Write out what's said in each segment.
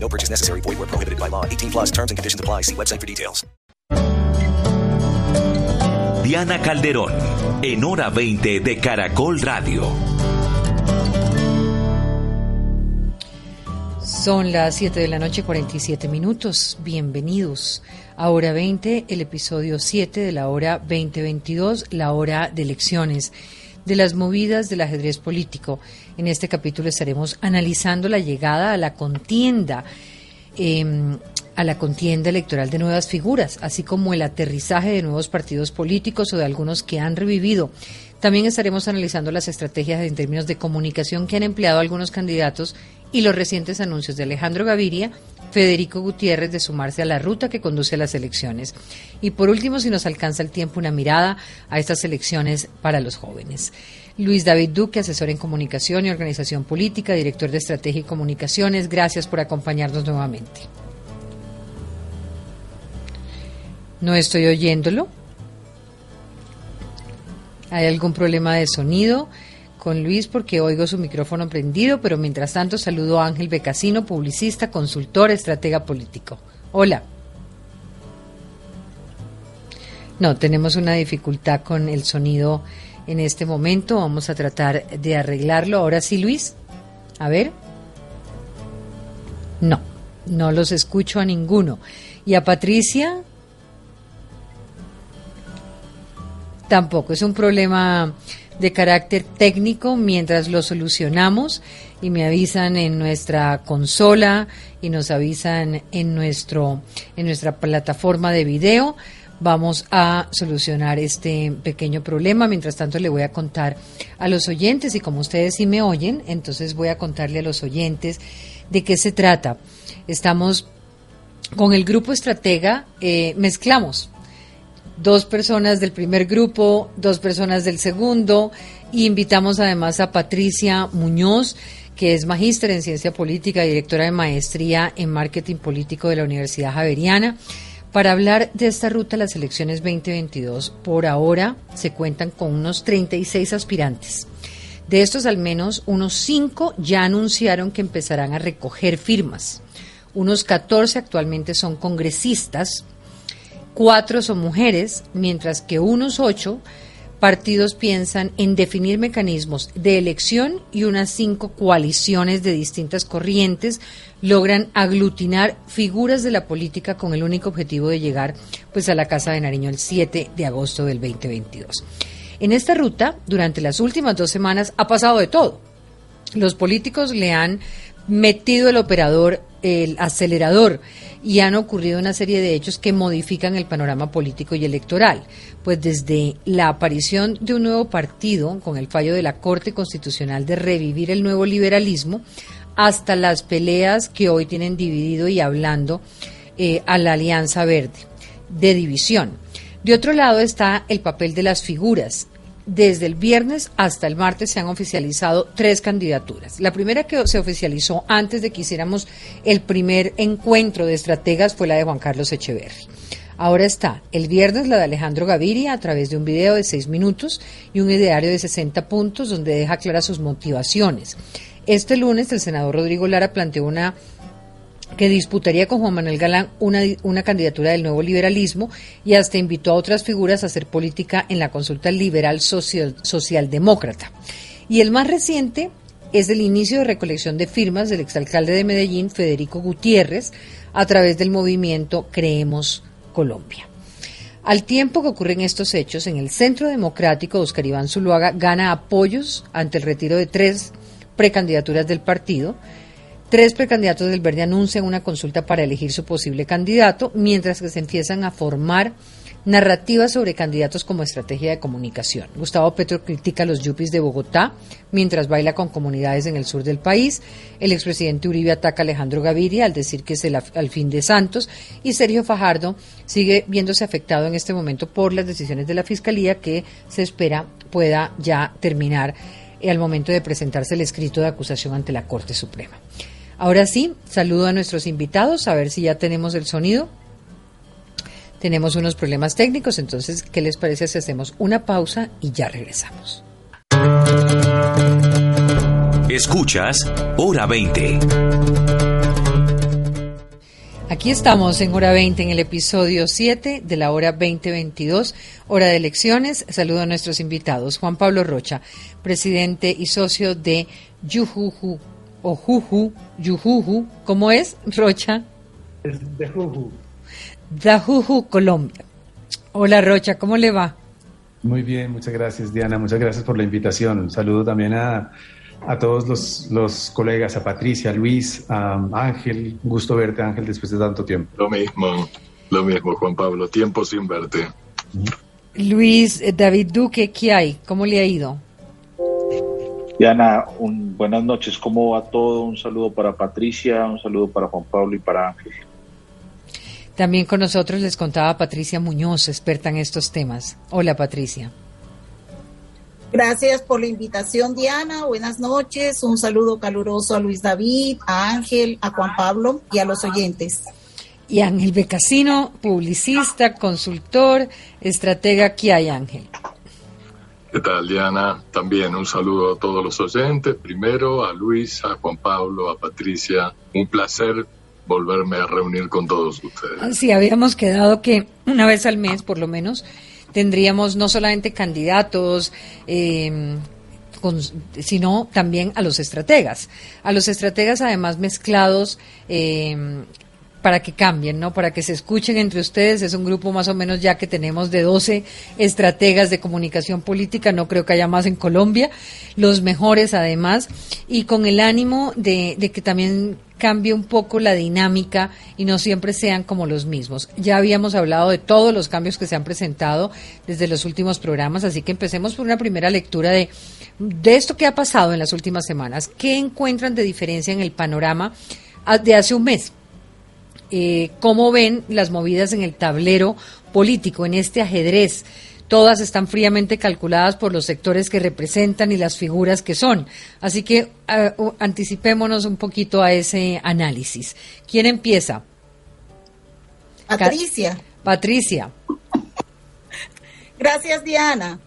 No purchase necessary. Void where prohibited by law. 18 plus terms and conditions apply. See website for details. Diana Calderón, en hora 20 de Caracol Radio. Son las 7 de la noche, 47 minutos. Bienvenidos a Hora 20, el episodio 7 de la hora 2022, la hora de elecciones, de las movidas del ajedrez político. En este capítulo estaremos analizando la llegada a la contienda. Eh, a la contienda electoral de nuevas figuras, así como el aterrizaje de nuevos partidos políticos o de algunos que han revivido. También estaremos analizando las estrategias en términos de comunicación que han empleado algunos candidatos y los recientes anuncios de Alejandro Gaviria, Federico Gutiérrez de sumarse a la ruta que conduce a las elecciones. Y por último, si nos alcanza el tiempo, una mirada a estas elecciones para los jóvenes. Luis David Duque, asesor en comunicación y organización política, director de estrategia y comunicaciones, gracias por acompañarnos nuevamente. No estoy oyéndolo. ¿Hay algún problema de sonido con Luis porque oigo su micrófono prendido? Pero mientras tanto saludo a Ángel Becasino, publicista, consultor, estratega político. Hola. No, tenemos una dificultad con el sonido en este momento. Vamos a tratar de arreglarlo. Ahora sí, Luis. A ver. No, no los escucho a ninguno. Y a Patricia, Tampoco, es un problema de carácter técnico mientras lo solucionamos y me avisan en nuestra consola y nos avisan en nuestro en nuestra plataforma de video vamos a solucionar este pequeño problema. Mientras tanto, le voy a contar a los oyentes, y como ustedes sí me oyen, entonces voy a contarle a los oyentes de qué se trata. Estamos con el grupo estratega, eh, mezclamos dos personas del primer grupo, dos personas del segundo, y invitamos además a Patricia Muñoz, que es magíster en ciencia política y directora de maestría en marketing político de la Universidad Javeriana, para hablar de esta ruta a las elecciones 2022. Por ahora se cuentan con unos 36 aspirantes. De estos, al menos unos 5 ya anunciaron que empezarán a recoger firmas. Unos 14 actualmente son congresistas cuatro son mujeres, mientras que unos ocho partidos piensan en definir mecanismos de elección y unas cinco coaliciones de distintas corrientes logran aglutinar figuras de la política con el único objetivo de llegar pues a la Casa de Nariño el 7 de agosto del 2022. En esta ruta, durante las últimas dos semanas, ha pasado de todo. Los políticos le han metido el operador, el acelerador, y han ocurrido una serie de hechos que modifican el panorama político y electoral. Pues desde la aparición de un nuevo partido, con el fallo de la Corte Constitucional de revivir el nuevo liberalismo, hasta las peleas que hoy tienen dividido y hablando eh, a la Alianza Verde, de división. De otro lado está el papel de las figuras, desde el viernes hasta el martes se han oficializado tres candidaturas. La primera que se oficializó antes de que hiciéramos el primer encuentro de estrategas fue la de Juan Carlos Echeverri. Ahora está el viernes la de Alejandro Gaviria a través de un video de seis minutos y un ideario de 60 puntos donde deja claras sus motivaciones. Este lunes el senador Rodrigo Lara planteó una que disputaría con Juan Manuel Galán una, una, candidatura del nuevo liberalismo y hasta invitó a otras figuras a hacer política en la consulta liberal social, socialdemócrata. Y el más reciente es el inicio de recolección de firmas del exalcalde de Medellín, Federico Gutiérrez, a través del movimiento Creemos Colombia. Al tiempo que ocurren estos hechos, en el Centro Democrático, Oscar Iván Zuluaga gana apoyos ante el retiro de tres precandidaturas del partido, Tres precandidatos del Verde anuncian una consulta para elegir su posible candidato, mientras que se empiezan a formar narrativas sobre candidatos como estrategia de comunicación. Gustavo Petro critica a los yuppies de Bogotá mientras baila con comunidades en el sur del país. El expresidente Uribe ataca a Alejandro Gaviria al decir que es el al fin de Santos. Y Sergio Fajardo sigue viéndose afectado en este momento por las decisiones de la Fiscalía que se espera pueda ya terminar al momento de presentarse el escrito de acusación ante la Corte Suprema. Ahora sí, saludo a nuestros invitados, a ver si ya tenemos el sonido. Tenemos unos problemas técnicos, entonces, ¿qué les parece si hacemos una pausa y ya regresamos? Escuchas Hora 20. Aquí estamos en Hora 20, en el episodio 7 de la Hora 2022, Hora de Elecciones. Saludo a nuestros invitados. Juan Pablo Rocha, presidente y socio de Yujuju, o Juju, Yujuju, ¿cómo es, Rocha? Es de Juju. Juju, Colombia. Hola, Rocha, ¿cómo le va? Muy bien, muchas gracias, Diana. Muchas gracias por la invitación. Un saludo también a a todos los, los, colegas, a Patricia, a Luis, a Ángel. gusto verte, Ángel, después de tanto tiempo. Lo mismo, lo mismo, Juan Pablo. Tiempo sin verte. Luis, eh, David Duque, ¿qué hay? ¿Cómo le ha ido? Diana, un, buenas noches. ¿Cómo va todo? Un saludo para Patricia, un saludo para Juan Pablo y para Ángel. También con nosotros les contaba Patricia Muñoz, experta en estos temas. Hola, Patricia. Gracias por la invitación, Diana. Buenas noches. Un saludo caluroso a Luis David, a Ángel, a Juan Pablo y a los oyentes. Y Ángel Becasino, publicista, consultor, estratega. ¿Qué hay, Ángel? ¿Qué tal, Diana? También un saludo a todos los oyentes. Primero a Luis, a Juan Pablo, a Patricia. Un placer volverme a reunir con todos ustedes. Sí, habíamos quedado que una vez al mes, por lo menos, tendríamos no solamente candidatos, eh, sino también a los estrategas. A los estrategas además mezclados eh, para que cambien, ¿no? Para que se escuchen entre ustedes. Es un grupo más o menos ya que tenemos de 12 estrategas de comunicación política. No creo que haya más en Colombia. Los mejores además. Y con el ánimo de, de que también cambie un poco la dinámica y no siempre sean como los mismos. Ya habíamos hablado de todos los cambios que se han presentado desde los últimos programas, así que empecemos por una primera lectura de, de esto que ha pasado en las últimas semanas. ¿Qué encuentran de diferencia en el panorama de hace un mes? Eh, ¿Cómo ven las movidas en el tablero político, en este ajedrez? todas están fríamente calculadas por los sectores que representan y las figuras que son. Así que eh, anticipémonos un poquito a ese análisis. ¿Quién empieza? Patricia. Patricia. Gracias, Diana.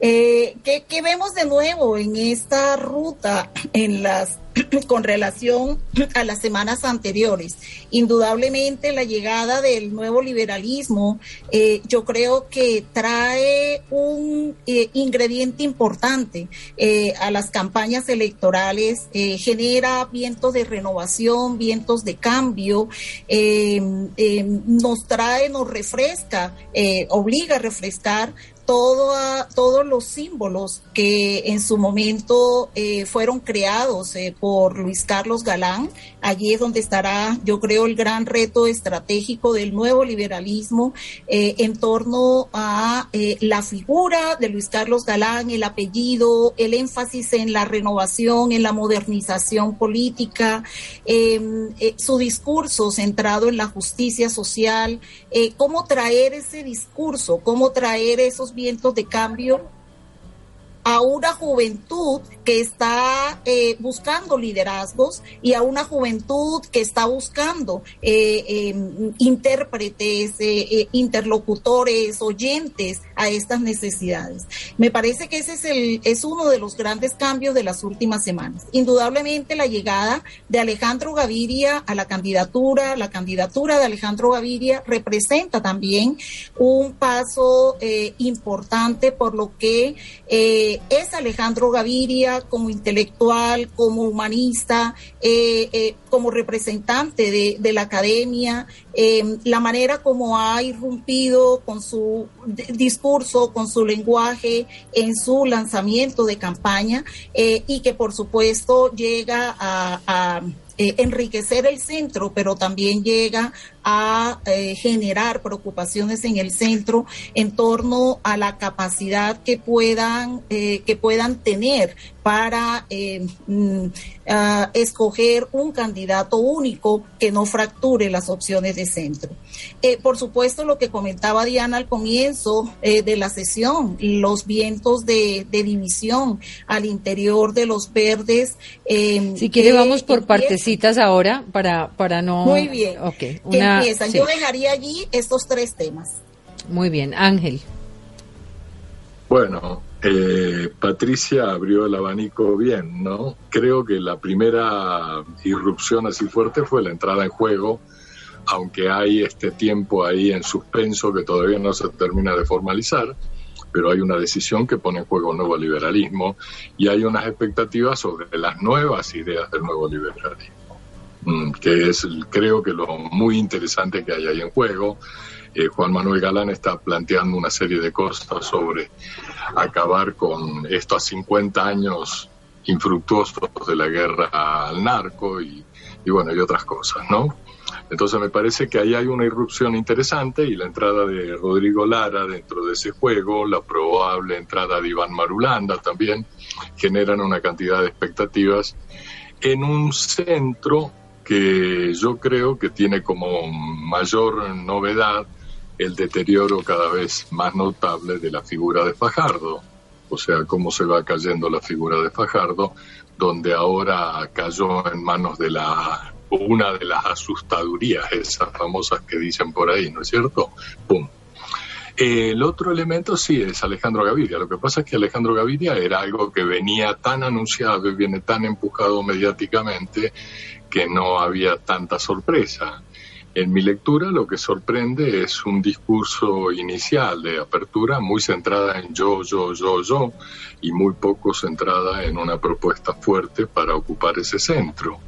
Eh, ¿qué, ¿qué, vemos de nuevo en esta ruta en las con relación a las semanas anteriores. Indudablemente la llegada del nuevo liberalismo eh, yo creo que trae un eh, ingrediente importante eh, a las campañas electorales, genera vientos de renovación, vientos de cambio, nos trae, nos refresca, obliga a refrescar todo, todos los símbolos que en su momento eh, fueron creados eh, por Luis Carlos Galán. Allí es donde estará, yo creo, el gran reto estratégico del nuevo liberalismo eh, en torno a la figura de Luis Carlos Galán, el apellido, el énfasis en la renovación, en la modernización política, em, su discurso centrado en la justicia social, cómo traer ese discurso, cómo traer esos vientos de cambio a una juventud que está eh, buscando liderazgos y a una juventud que está buscando eh, em, intérpretes, eh, interlocutores, oyentes a estas necesidades. Me parece que ese es, el, es uno de los grandes cambios de las últimas semanas. Indudablemente la llegada de Alejandro Gaviria a la candidatura, la candidatura de Alejandro Gaviria representa también un paso importante por lo que es Alejandro Gaviria como intelectual, como humanista, eh, eh, como representante de, la academia, em, la manera como ha irrumpido con su discurso, con su lenguaje en su lanzamiento de campaña eh, y que por supuesto llega a, enriquecer el centro, pero también llega a eh, generar preocupaciones en el centro en torno a la capacidad que puedan, eh, que puedan tener para eh, mm, escoger un candidato único que no fracture las opciones de centro. por supuesto, lo que comentaba Diana al comienzo de la sesión, los vientos de, división al interior de los verdes. si quiere, vamos por partecitas ahora para, para no. Muy bien. Yo dejaría allí estos tres temas. Muy bien, Ángel. Bueno, eh, Patricia abrió el abanico bien, ¿no? Creo que la primera irrupción así fuerte fue la entrada en juego, aunque hay este tiempo ahí en suspenso que todavía no se termina de formalizar, pero hay una decisión que pone en juego el nuevo liberalismo y hay unas expectativas sobre las nuevas ideas del nuevo liberalismo. Mm, que es creo que lo muy interesante que hay ahí en juego. Eh, Juan Manuel Galán está planteando una serie de cosas sobre acabar con estos 50 años infructuosos de la guerra al narco y, y bueno, y otras cosas, ¿no? Entonces me parece que ahí hay una irrupción interesante y la entrada de Rodrigo Lara dentro de ese juego, la probable entrada de Iván Marulanda también, generan una cantidad de expectativas en un centro que yo creo que tiene como mayor novedad el deterioro cada vez más notable de la figura de Fajardo, o sea, cómo se va cayendo la figura de Fajardo, donde ahora cayó en manos de la una de las asustadurías esas famosas que dicen por ahí, ¿no es cierto? ¡Pum! El otro elemento sí es Alejandro Gaviria. Lo que pasa es que Alejandro Gaviria era algo que venía tan anunciado y viene tan empujado mediáticamente que no había tanta sorpresa. En mi lectura lo que sorprende es un discurso inicial de apertura muy centrada en yo, yo, yo, yo y muy poco centrada en una propuesta fuerte para ocupar ese centro.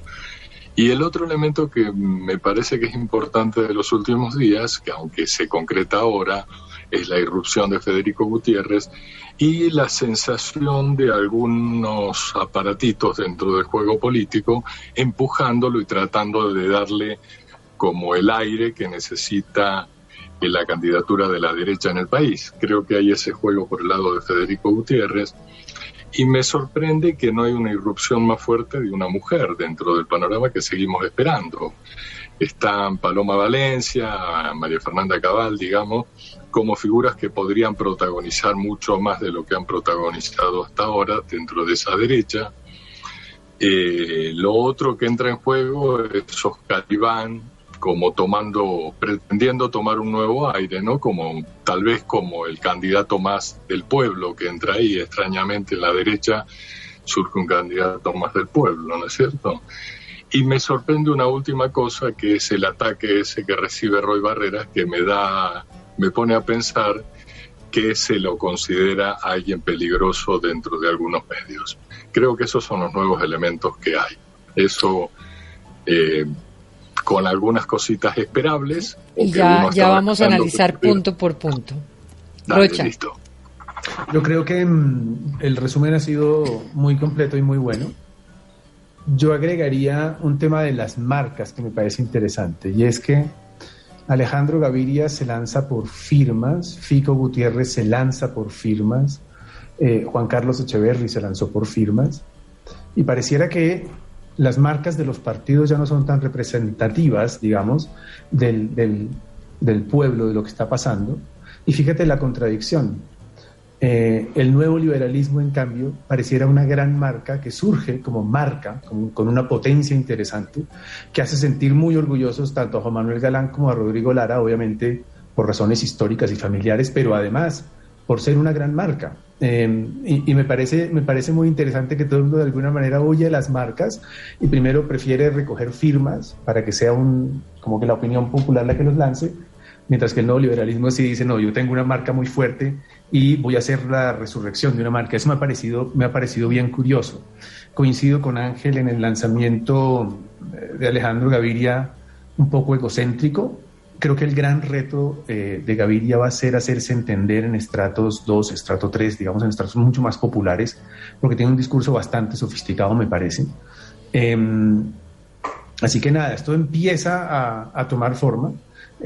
Y el otro elemento que me parece que es importante de los últimos días, que aunque se concreta ahora, es la irrupción de Federico Gutiérrez y la sensación de algunos aparatitos dentro del juego político empujándolo y tratando de darle como el aire que necesita la candidatura de la derecha en el país. Creo que hay ese juego por el lado de Federico Gutiérrez y me sorprende que no hay una irrupción más fuerte de una mujer dentro del panorama que seguimos esperando. Están Paloma Valencia, María Fernanda Cabal, digamos, como figuras que podrían protagonizar mucho más de lo que han protagonizado hasta ahora dentro de esa derecha. Eh, lo otro que entra en juego es Oscar Iván, como tomando, pretendiendo tomar un nuevo aire, ¿no? Como tal vez como el candidato más del pueblo que entra ahí, extrañamente en la derecha surge un candidato más del pueblo, ¿no es cierto? Y me sorprende una última cosa, que es el ataque ese que recibe Roy Barreras, que me da me pone a pensar que se lo considera alguien peligroso dentro de algunos medios. Creo que esos son los nuevos elementos que hay. Eso eh, con algunas cositas esperables. Y ya, ya vamos a analizar punto por punto. listo. Yo creo que mm, el resumen ha sido muy completo y muy bueno. Yo agregaría un tema de las marcas que me parece interesante y es que Alejandro Gaviria se lanza por firmas, Fico Gutiérrez se lanza por firmas, eh, Juan Carlos Echeverry se lanzó por firmas, y pareciera que las marcas de los partidos ya no son tan representativas, digamos, del, del pueblo, de lo que está pasando. Y fíjate la contradicción. Eh, el nuevo liberalismo, en cambio, pareciera una gran marca que surge como marca, con, una potencia interesante, que hace sentir muy orgullosos tanto a Juan Manuel Galán como a Rodrigo Lara, obviamente por razones históricas y familiares, pero además por ser una gran marca. Eh, y, me, parece, me parece muy interesante que todo el mundo de alguna manera oye las marcas y primero prefiere recoger firmas para que sea un, como que la opinión popular la que los lance, mientras que el nuevo liberalismo sí dice, no, yo tengo una marca muy fuerte y voy a hacer la resurrección de una marca. Eso me ha parecido, me ha parecido bien curioso. Coincido con Ángel en el lanzamiento eh, de Alejandro Gaviria un poco egocéntrico. Creo que el gran reto eh, de Gaviria va a ser hacerse entender en estratos 2, estrato 3, digamos, en estratos mucho más populares, porque tiene un discurso bastante sofisticado, me parece. Em, Así que nada, esto empieza a, tomar forma.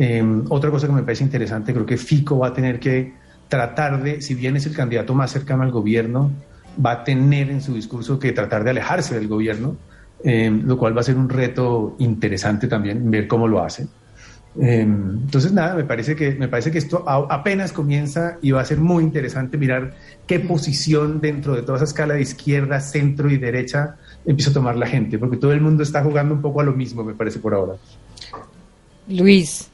Em, otra cosa que me parece interesante, creo que Fico va a tener que tratar de, si bien es el candidato más cercano al gobierno, va a tener en su discurso que tratar de alejarse del gobierno, em, lo cual va a ser un reto interesante también, ver cómo lo hace. Em, entonces, nada, me parece, que, me parece que esto apenas comienza y va a ser muy interesante mirar qué posición dentro de toda esa escala de izquierda, centro y derecha empieza a tomar la gente, porque todo el mundo está jugando un poco a lo mismo, me parece, por ahora. Luis,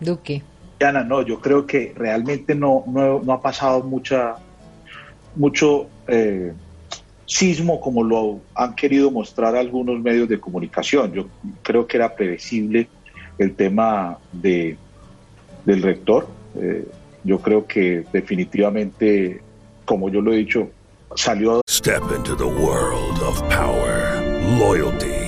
Duque. Ana, no, yo creo que realmente no, no, ha pasado mucha, mucho eh, sismo como lo han querido mostrar algunos medios de comunicación. Yo creo que era previsible el tema de, del rector. Eh, yo creo que definitivamente, como yo lo he dicho, salió. Step into the world of power, loyalty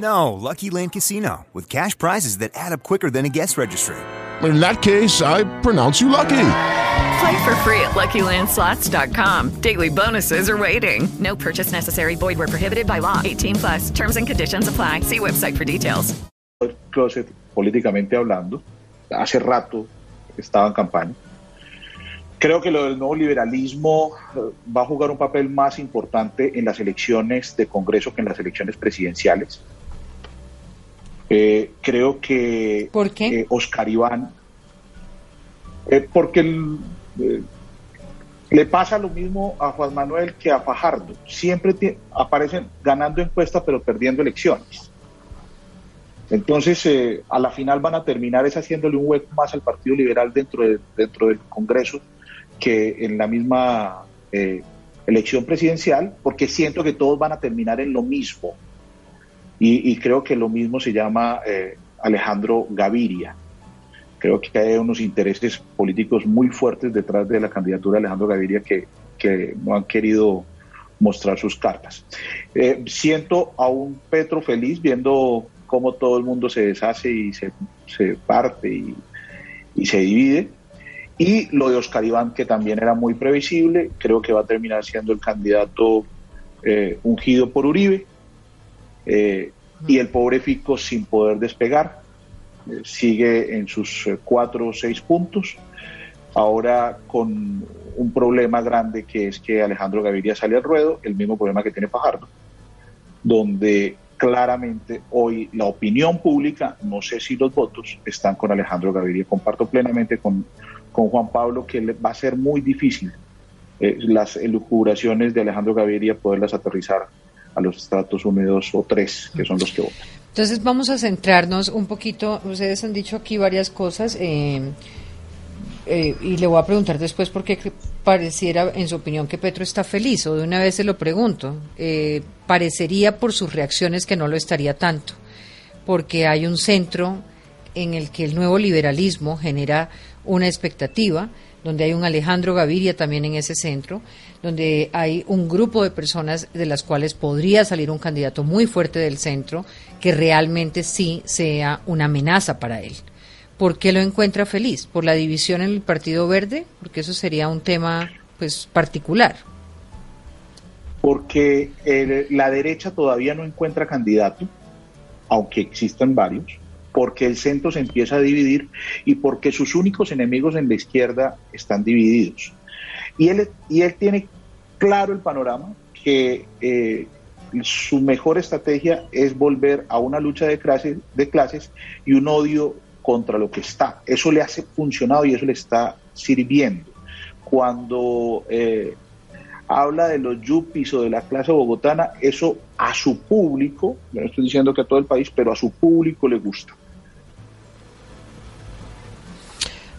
No, Lucky Land Casino, with cash prizes that add up quicker than a guest registry. In that case, I pronounce you lucky. Play for free at LuckyLandSlots.com. Daily bonuses are waiting. No purchase necessary. Void where prohibited by law. 18 plus. Terms and conditions apply. See website for details. Closet, políticamente hablando, hace rato estaba en campaña. Creo que lo del nuevo liberalismo eh, va a jugar un papel más importante en las elecciones de Congreso que en las elecciones presidenciales. Eh, creo que ¿Por qué? Eh, Oscar Iván, eh, porque le pasa lo mismo a Juan Manuel que a Fajardo. Siempre aparecen ganando encuestas pero perdiendo elecciones. Entonces, a la final van a terminar es haciéndole un hueco más al Partido Liberal dentro, de, dentro del Congreso que en la misma elección presidencial, porque siento que todos van a terminar en lo mismo. Y, creo que lo mismo se llama eh, Alejandro Gaviria. Creo que hay unos intereses políticos muy fuertes detrás de la candidatura de Alejandro Gaviria que, no han querido mostrar sus cartas. Eh, siento a un Petro feliz viendo cómo todo el mundo se deshace y se, parte y, se divide. Y lo de Oscar Iván, que también era muy previsible, creo que va a terminar siendo el candidato eh, ungido por Uribe. Eh, y el pobre Fico sin poder despegar, eh, sigue en sus eh, cuatro o seis puntos, ahora con un problema grande que es que Alejandro Gaviria sale al ruedo, el mismo problema que tiene Fajardo, donde claramente hoy la opinión pública, no sé si los votos, están con Alejandro Gaviria. Comparto plenamente con, con Juan Pablo que va a ser muy difícil las elucubraciones de Alejandro Gaviria poderlas aterrizar a los estratos húmedos o tres, que son los que votan. Entonces vamos a centrarnos un poquito, ustedes han dicho aquí varias cosas eh, eh, y le voy a preguntar después por qué pareciera, en su opinión, que Petro está feliz, o de una vez se lo pregunto. Eh, parecería por sus reacciones que no lo estaría tanto, porque hay un centro en el que el nuevo liberalismo genera una expectativa, donde hay un Alejandro Gaviria también en ese centro, donde hay un grupo de personas de las cuales podría salir un candidato muy fuerte del centro que realmente sí sea una amenaza para él. ¿Por qué lo encuentra feliz? ¿Por la división en el Partido Verde? Porque eso sería un tema pues particular. Porque la derecha todavía no encuentra candidato, aunque existan varios, porque el centro se empieza a dividir y porque sus únicos enemigos en la izquierda están divididos. Y él, y él tiene claro el panorama que eh, su mejor estrategia es volver a una lucha de clases, de clases y un odio contra lo que está. Eso le ha funcionado y eso le está sirviendo. Cuando eh, habla de los yuppies o de la clase bogotana, eso a su público, no estoy diciendo que a todo el país, pero a su público le gusta.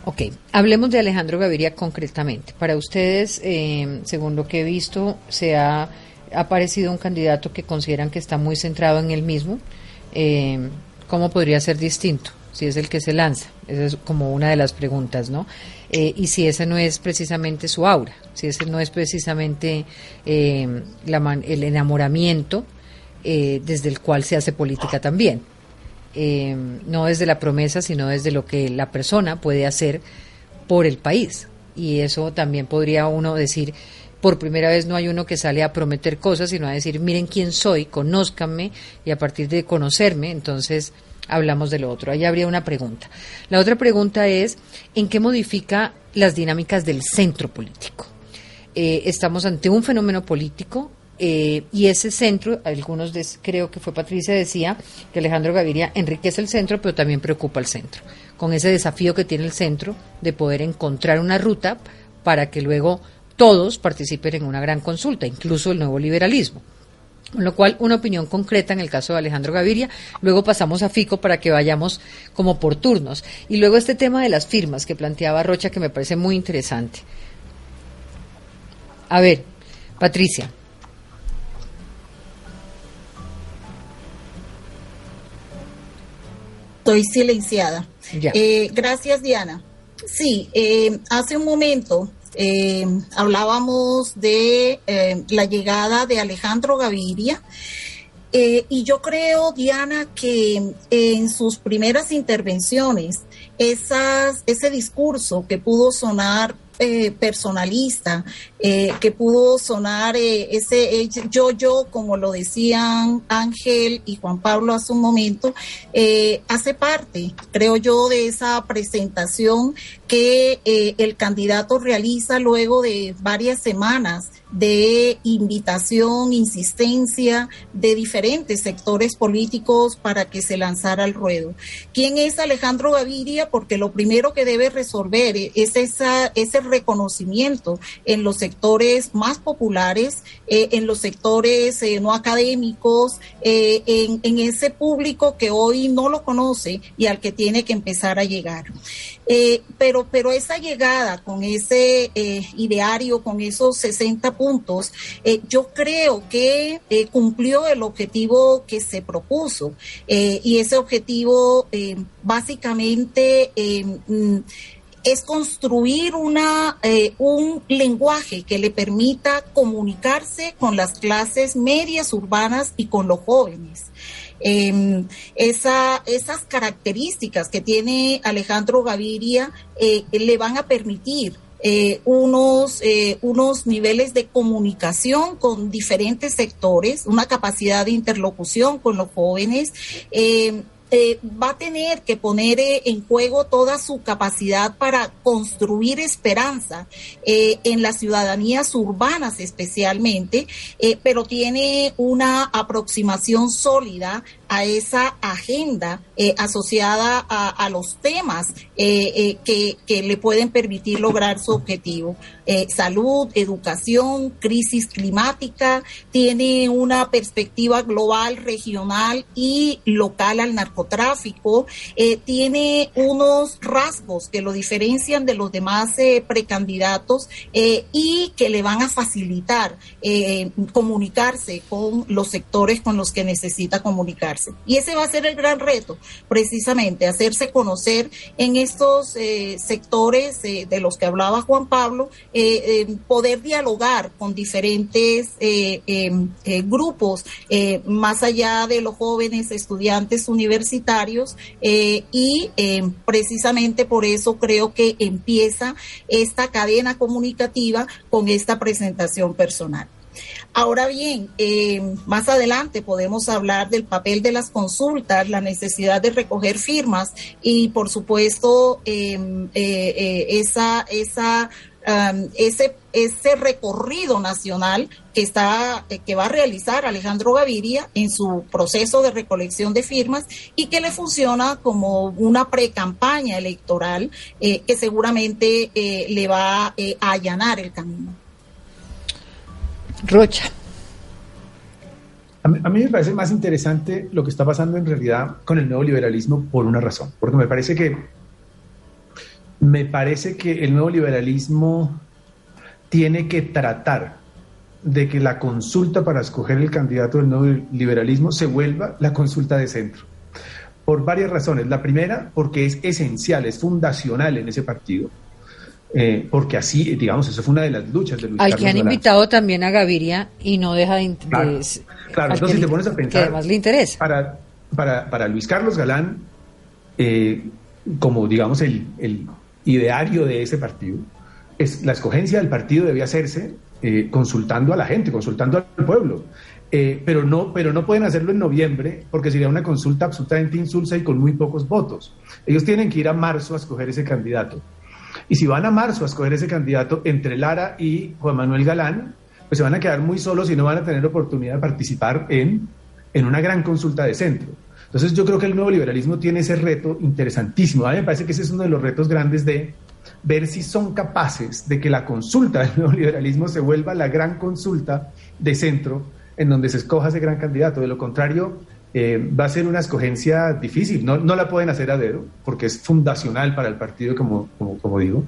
Ok, hablemos de Alejandro Gaviria concretamente. Para ustedes, eh, según lo que he visto, se ha aparecido un candidato que consideran que está muy centrado en él mismo. Eh, ¿Cómo podría ser distinto si es el que se lanza? Esa es como una de las preguntas, ¿no? Eh, y si ese no es precisamente su aura, si ese no es precisamente eh, la el enamoramiento desde el cual se hace política también. Eh, no desde la promesa, sino desde lo que la persona puede hacer por el país. Y eso también podría uno decir, por primera vez no hay uno que sale a prometer cosas, sino a decir, miren quién soy, conózcanme, y a partir de conocerme, entonces hablamos de lo otro. Ahí habría una pregunta. La otra pregunta es, ¿en qué modifica las dinámicas del centro político? Eh, estamos ante un fenómeno político eh, y ese centro, algunos creo que fue Patricia, decía que Alejandro Gaviria enriquece el centro, pero también preocupa al centro, con ese desafío que tiene el centro de poder encontrar una ruta para que luego todos participen en una gran consulta, incluso el nuevo liberalismo. Con lo cual, una opinión concreta en el caso de Alejandro Gaviria. Luego pasamos a Fico para que vayamos como por turnos. Y luego este tema de las firmas que planteaba Rocha, que me parece muy interesante. A ver, Patricia. Estoy silenciada. Eh, gracias, Diana. Sí, eh, hace un momento eh, hablábamos de la llegada de Alejandro Gaviria. y yo creo, Diana, que en sus primeras intervenciones, esas, ese discurso que pudo sonar eh, personalista, eh, que pudo sonar eh, ese yo-yo, como lo decían Ángel y Juan Pablo hace un momento, hace parte, creo yo, de esa presentación que el candidato realiza luego de varias semanas de invitación, insistencia de diferentes sectores políticos para que se lanzara al ruedo. ¿Quién es Alejandro Gaviria? Porque lo primero que debe resolver es esa, ese reconocimiento en los sectores más populares, eh, en los sectores eh, no académicos, eh, en, ese público que hoy no lo conoce y al que tiene que empezar a llegar. Pero, pero esa llegada con ese ideario, con esos 60 puntos, yo creo que cumplió el objetivo que se propuso. y ese objetivo básicamente mm, es construir una, un lenguaje que le permita comunicarse con las clases medias urbanas y con los jóvenes. Eh, esa, esas características que tiene Alejandro Gaviria eh, le van a permitir eh, unos, eh, unos niveles de comunicación con diferentes sectores, una capacidad de interlocución con los jóvenes. Eh, eh, va a tener que poner eh, en juego toda su capacidad para construir esperanza eh, en las ciudadanías urbanas especialmente, pero tiene una aproximación sólida a esa agenda asociada a, los temas que, que, le pueden permitir lograr su objetivo. salud, educación, crisis climática, tiene una perspectiva global, regional y local al narcotráfico tráfico eh, tiene unos rasgos que lo diferencian de los demás eh, precandidatos eh, y que le van a facilitar comunicarse con los sectores con los que necesita comunicarse. Y ese va a ser el gran reto, precisamente, hacerse conocer en estos sectores de los que hablaba Juan Pablo, poder dialogar con diferentes grupos, más allá de los jóvenes estudiantes universitarios eh, y eh, precisamente por eso creo que empieza esta cadena comunicativa con esta presentación personal. Ahora bien, eh, más adelante podemos hablar del papel de las consultas, la necesidad de recoger firmas y, por supuesto, esa, esa Um, ese, ese recorrido nacional que, está, eh, que va a realizar Alejandro Gaviria en su proceso de recolección de firmas y que le funciona como una pre-campaña electoral eh, que seguramente eh, le va a allanar el camino. Rocha. A mí, me parece más interesante lo que está pasando en realidad con el nuevo liberalismo por una razón, porque me parece que Me parece que el nuevo liberalismo tiene que tratar de que la consulta para escoger el candidato del nuevo liberalismo se vuelva la consulta de centro. Por varias razones. La primera, porque es esencial, es fundacional en ese partido. Eh, porque así, digamos, eso fue una de las luchas de Luis Al que han invitado también a Gaviria y no deja de... Claro, claro entonces si te pones a pensar... Que además le interesa. Para, para, para Luis Carlos Galán, eh, como digamos el, el, ideario de ese partido, es la escogencia del partido debía hacerse eh, consultando a la gente, consultando al pueblo. Eh, pero, no, pero no pueden hacerlo en noviembre porque sería una consulta absolutamente insulsa y con muy pocos votos. Ellos tienen que ir a marzo a escoger ese candidato. Y si van a marzo a escoger ese candidato entre Lara y Juan Manuel Galán, pues se van a quedar muy solos y no van a tener oportunidad de participar en, en una gran consulta de centro. Entonces yo creo que el nuevo liberalismo tiene ese reto interesantísimo. A mí me parece que ese es uno de los retos grandes de ver si son capaces de que la consulta del nuevo liberalismo se vuelva la gran consulta de centro en donde se escoja ese gran candidato. De lo contrario, eh, va a ser una escogencia difícil. No, no la pueden hacer a dedo, porque es fundacional para el partido, como, como, como digo.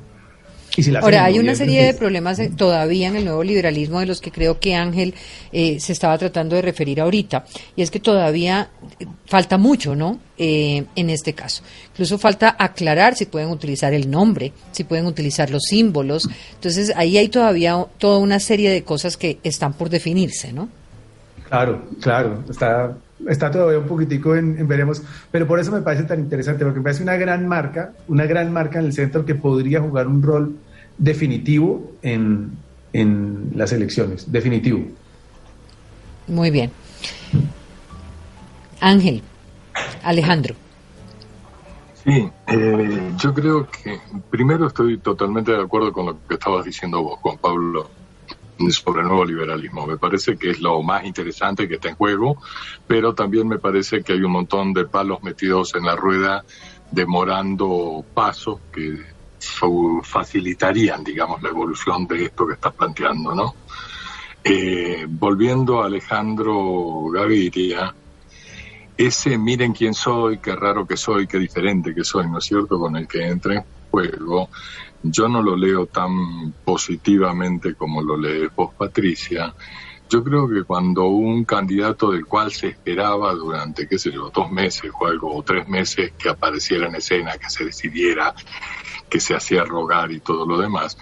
Ahora, hay una serie de problemas eh, todavía en el nuevo liberalismo de los que creo que Ángel eh, se estaba tratando de referir ahorita, y es que todavía eh, falta mucho, ¿no? en este caso. Incluso falta aclarar si pueden utilizar el nombre, si pueden utilizar los símbolos. Entonces, ahí hay todavía toda una serie de cosas que están por definirse, ¿no? Claro, claro, está, está todavía un poquitico en, veremos, pero por eso me parece tan interesante, porque me parece una gran marca, una gran marca en el centro que podría jugar un rol definitivo en, en las elecciones, definitivo. Muy bien. Ángel, Alejandro. Sí, eh, yo creo que primero estoy totalmente de acuerdo con lo que estabas diciendo vos, Juan Pablo sobre el nuevo liberalismo. Me parece que es lo más interesante que está en juego, pero también me parece que hay un montón de palos metidos en la rueda demorando pasos que facilitarían, digamos, la evolución de esto que estás planteando, ¿no? Eh, volviendo a Alejandro Gaviria, ese miren quién soy, qué raro que soy, qué diferente que soy, ¿no es cierto?, con el que entra en juego, yo no lo leo tan positivamente como lo lees vos, Patricia. Yo creo que cuando un candidato del cual se esperaba durante, qué sé yo, dos meses o algo, o tres meses que apareciera en escena, que se decidiera, que se hacía rogar y todo lo demás,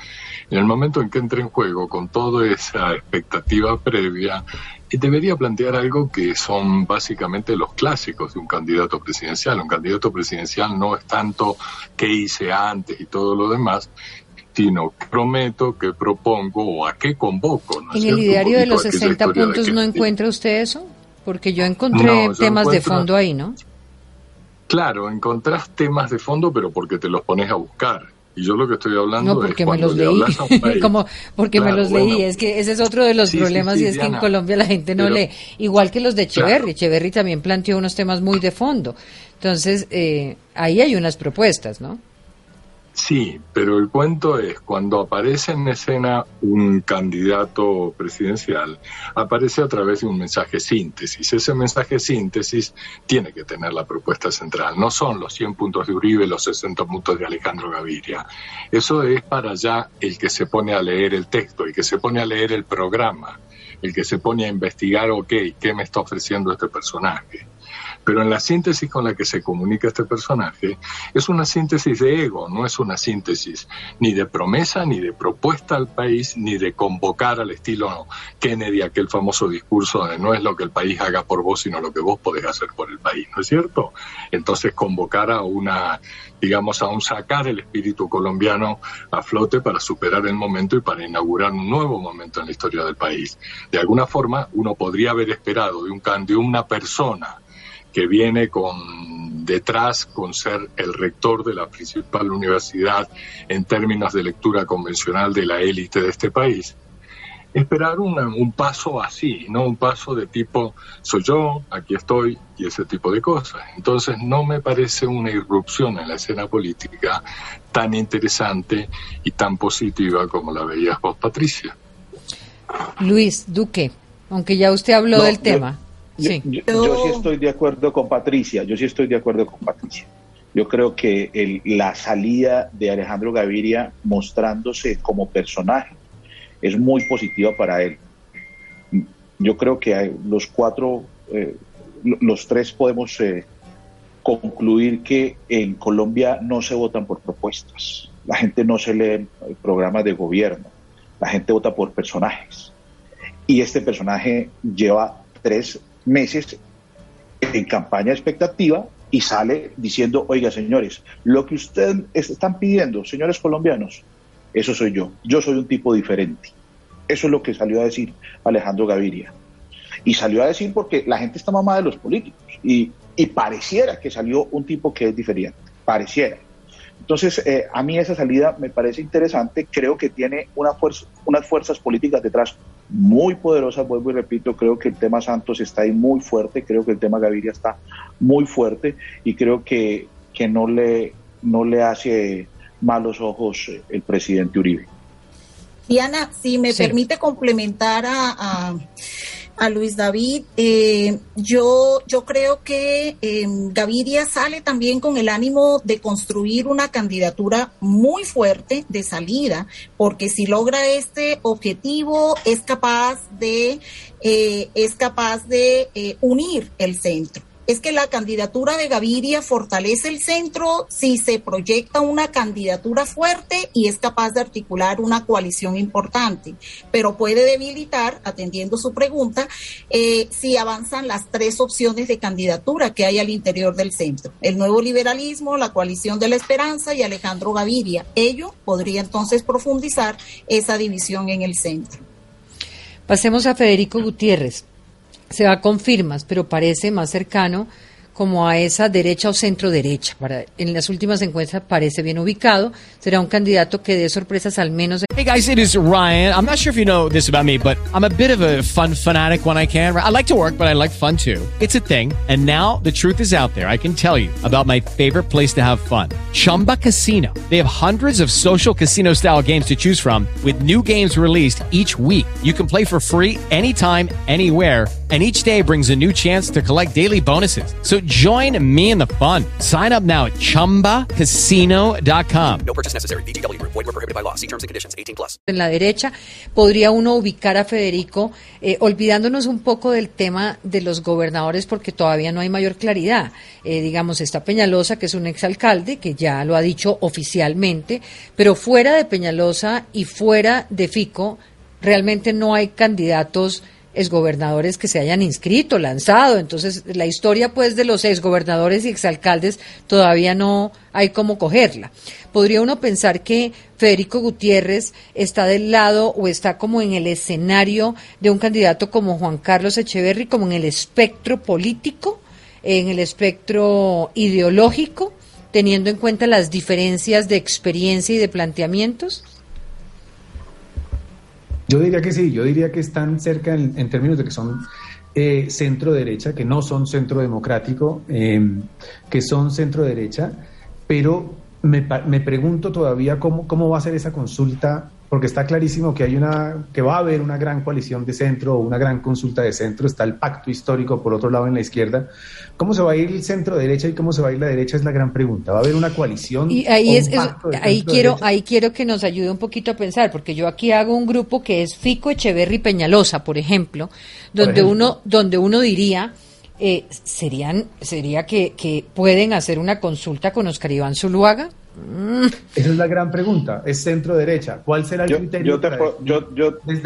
en el momento en que entra en juego con toda esa expectativa previa, y debería plantear algo que son básicamente los clásicos de un candidato presidencial. Un candidato presidencial no es tanto qué hice antes y todo lo demás, sino qué prometo, qué propongo o a qué convoco. ¿En el ideario de los 60 puntos no encuentra usted eso? Porque yo encontré temas de fondo ahí, ¿no? Claro, encontrás temas de fondo, pero porque te los pones a buscar. Y yo lo que estoy hablando no, porque es me los leí. Como porque me los leí. Es que ese es otro de los problemas y es que en Colombia la gente no lee. Igual que los de Echeverry. Echeverry también planteó unos temas muy de fondo. Entonces, eh, ahí hay unas propuestas, ¿no? Sí, pero el cuento es cuando aparece en escena un candidato presidencial, aparece a través de un mensaje síntesis. Ese mensaje síntesis tiene que tener la propuesta central. No son los 100 puntos de Uribe, los 60 puntos de Alejandro Gaviria. Eso es para allá el que se pone a leer el texto, el que se pone a leer el programa, el que se pone a investigar, ok, ¿qué me está ofreciendo este personaje? Pero en la síntesis con la que se comunica este personaje es una síntesis de ego, no es una síntesis ni de promesa, ni de propuesta al país, ni de convocar al estilo Kennedy aquel famoso discurso de no es lo que el país haga por vos, sino lo que vos podés hacer por el país, ¿no es cierto? Entonces convocar a una, digamos, a un sacar el espíritu colombiano a flote para superar el momento y para inaugurar un nuevo momento en la historia del país. De alguna forma, uno podría haber esperado de un de una persona que viene con detrás con ser el rector de la principal universidad en términos de lectura convencional de la élite de este país. Esperar un paso así, no un paso de tipo soy yo, aquí estoy y ese tipo de cosas. Entonces no me parece una irrupción en la escena política tan interesante y tan positiva como la veías vos, Patricia. Luis Duque, aunque ya usted habló del tema. Yo, sí. estoy de acuerdo con Patricia, yo sí estoy de acuerdo con Patricia. Yo creo que la salida de Alejandro Gaviria mostrándose como personaje es muy positiva para él. Yo creo que los cuatro, eh, los tres podemos eh, concluir que en Colombia no se votan por propuestas, la gente no se lee programas de gobierno, la gente vota por personajes. Y este personaje lleva tres meses en campaña expectativa y sale diciendo, oiga señores, lo que ustedes están pidiendo, señores colombianos, eso soy yo, yo soy un tipo diferente. Eso es lo que salió a decir Alejandro Gaviria. Y salió a decir porque la gente está mamada de los políticos y, y pareciera que salió un tipo que es diferente, pareciera. Entonces, eh, a mí esa salida me parece interesante, creo que tiene una fuerza, unas fuerzas políticas detrás muy poderosas, vuelvo y repito, creo que el tema Santos está ahí muy fuerte, creo que el tema Gaviria está muy fuerte. Y creo que, que no, le, no le hace malos ojos el presidente Uribe. Diana, si me permite complementar a a Luis David. Eh, yo, yo creo que eh, Gaviria sale también con el ánimo de construir una candidatura muy fuerte de salida, porque si logra este objetivo es capaz de, eh, es capaz de eh, unir el centro es que la candidatura de Gaviria fortalece el centro si se proyecta una candidatura fuerte y es capaz de articular una coalición importante, pero puede debilitar, atendiendo su pregunta, eh, si avanzan las tres opciones de candidatura que hay al interior del centro, el nuevo liberalismo, la coalición de la esperanza y Alejandro Gaviria. Ello podría entonces profundizar esa división en el centro. Pasemos a Federico Gutiérrez se va con firmas, pero parece más cercano como a esa derecha o centro derecha. Para, en las últimas encuestas parece bien ubicado. Será un candidato que dé sorpresas al menos. Hey guys, it is Ryan. I'm not sure if you know this about me, but I'm a bit of a fun fanatic when I can. I like to work, but I like fun too. It's a thing. And now the truth is out there. I can tell you about my favorite place to have fun. Chumba Casino. They have hundreds of social casino style games to choose from with new games released each week. You can play for free anytime, anywhere and each day brings a new chance to collect daily bonuses. So join me in the fun. Sign up now at ChumbaCasino.com. No purchase necessary. Void were prohibited by law. See terms and conditions. 18 plus. En la derecha podría uno ubicar a Federico, eh, olvidándonos un poco del tema de los gobernadores porque todavía no hay mayor claridad. Eh, digamos, está Peñalosa, que es un exalcalde, que ya lo ha dicho oficialmente, pero fuera de Peñalosa y fuera de Fico, realmente no hay candidatos exgobernadores que se hayan inscrito, lanzado. Entonces, la historia pues de los exgobernadores y exalcaldes todavía no hay cómo cogerla. Podría uno pensar que Federico Gutiérrez está del lado o está como en el escenario de un candidato como Juan Carlos Echeverry, como en el espectro político, en el espectro ideológico, teniendo en cuenta las diferencias de experiencia y de planteamientos. Yo diría que sí, yo diría que están cerca en, términos de que son eh, centro derecha, que no son centro democrático, em, que son centro derecha, pero me, me pregunto todavía cómo, cómo va a ser esa consulta porque está clarísimo que hay una que va a haber una gran coalición de centro o una gran consulta de centro, está el pacto histórico por otro lado en la izquierda. ¿Cómo se va a ir el centro derecha y cómo se va a ir la derecha es la gran pregunta. ¿Va a haber una coalición? Y ahí es, ahí quiero ahí quiero que nos ayude un poquito a pensar, porque yo aquí hago un grupo que es Fico Echeverry Peñalosa, por ejemplo, donde uno donde uno diría eh, serían sería que, que pueden hacer una consulta con Oscar Iván Zuluaga esa es la gran pregunta. Es centro derecha. ¿Cuál será el criterio?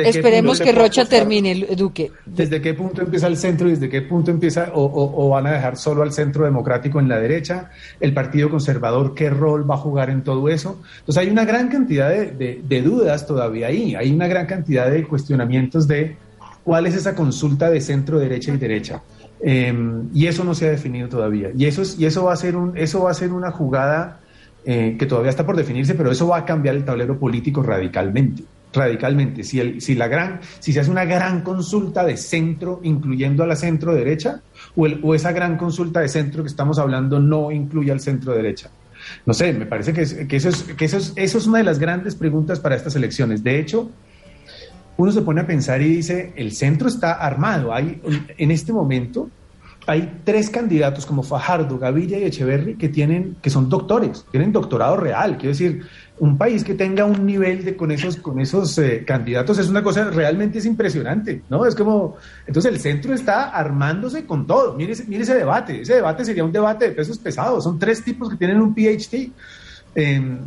Esperemos que Rocha termine, Duque. ¿Desde qué punto empieza el centro y desde qué punto empieza o, van a dejar solo al centro democrático en la derecha? ¿El Partido Conservador qué rol va a jugar en todo eso? Entonces hay una gran cantidad de, dudas todavía ahí. Hay una gran cantidad de cuestionamientos de cuál es esa consulta de centro, derecha y derecha. Em, y eso no se ha definido todavía. Y eso, es, y eso, va, a ser un, eso va a ser una jugada eh, que todavía está por definirse, pero eso va a cambiar el tablero político radicalmente. Radicalmente. Si, el, si, la gran, si se hace una gran consulta de centro, incluyendo a la centro derecha, o, el, o esa gran consulta de centro que estamos hablando no incluye al centro derecha. No sé, me parece que, que, eso, es, que eso, es, eso es una de las grandes preguntas para estas elecciones. De hecho, uno se pone a pensar y dice, el centro está armado. Hay, en este momento hay tres candidatos como Fajardo, Gavilla y Echeverry que tienen, que son doctores, tienen doctorado real. Quiero decir, un país que tenga un nivel de con esos, con esos eh, candidatos es una cosa realmente es impresionante, ¿no? Es como, entonces el centro está armándose con todo. Mire, mire ese debate, ese debate sería un debate de pesos pesados. Son tres tipos que tienen un PhD. Em,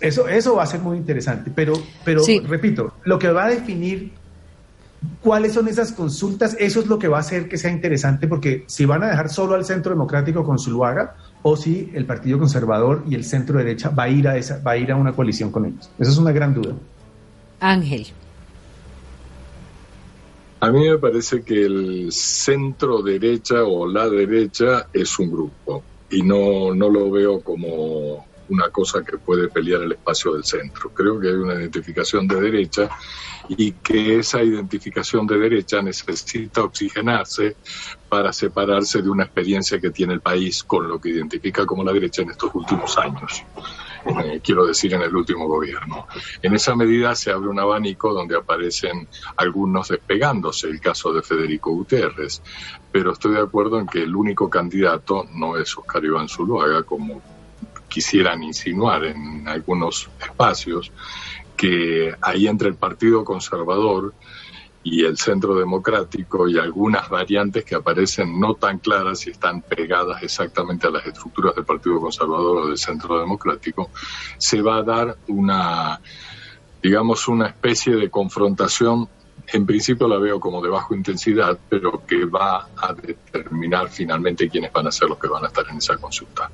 eso, eso va a ser muy interesante. Pero, pero repito, lo que va a definir cuáles son esas consultas, eso es lo que va a hacer que sea interesante, porque si van a dejar solo al centro democrático con Zuluaga, o si el Partido Conservador y el centro derecha va a ir a esa, va a ir a una coalición con ellos. Esa es una gran duda. Ángel. A mí me parece que el centro derecha o la derecha es un grupo y no, no lo veo como una cosa que puede pelear el espacio del centro. Creo que hay una identificación de derecha y que esa identificación de derecha necesita oxigenarse para separarse de una experiencia que tiene el país con lo que identifica como la derecha en estos últimos años. Eh, quiero decir, en el último gobierno. En esa medida se abre un abanico donde aparecen algunos despegándose, el caso de Federico Gutiérrez, pero estoy de acuerdo en que el único candidato no es Oscar Iván Zuluaga, como quisieran insinuar en algunos espacios, que ahí entre el Partido Conservador y el Centro Democrático y algunas variantes que aparecen no tan claras y están pegadas exactamente a las estructuras del Partido Conservador o del Centro Democrático, se va a dar una, digamos, una especie de confrontación en principio la veo como de bajo intensidad, pero que va a determinar finalmente quiénes van a ser los que van a estar en esa consulta.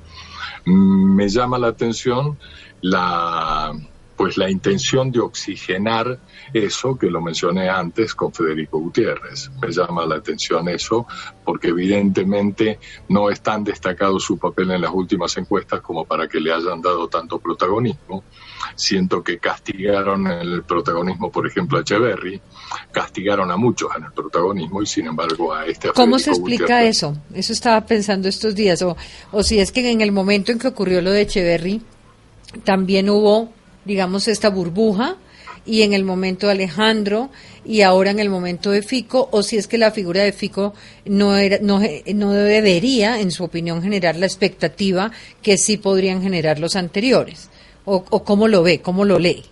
Me llama la atención la pues la intención de oxigenar eso que lo mencioné antes con Federico Gutiérrez. Me llama la atención eso porque evidentemente no es tan destacado su papel en las últimas encuestas como para que le hayan dado tanto protagonismo. Siento que castigaron el protagonismo, por ejemplo, a Echeverry, castigaron a muchos en el protagonismo y sin embargo a este... ¿Cómo se explica eso? Eso estaba pensando estos días. O, o si es que en el momento en que ocurrió lo de Echeverry, también hubo digamos, esta burbuja y en el momento de Alejandro y ahora en el momento de Fico, o si es que la figura de Fico no, era, no, no debería, en su opinión, generar la expectativa que sí podrían generar los anteriores. O, o cómo lo ve, cómo lo lee.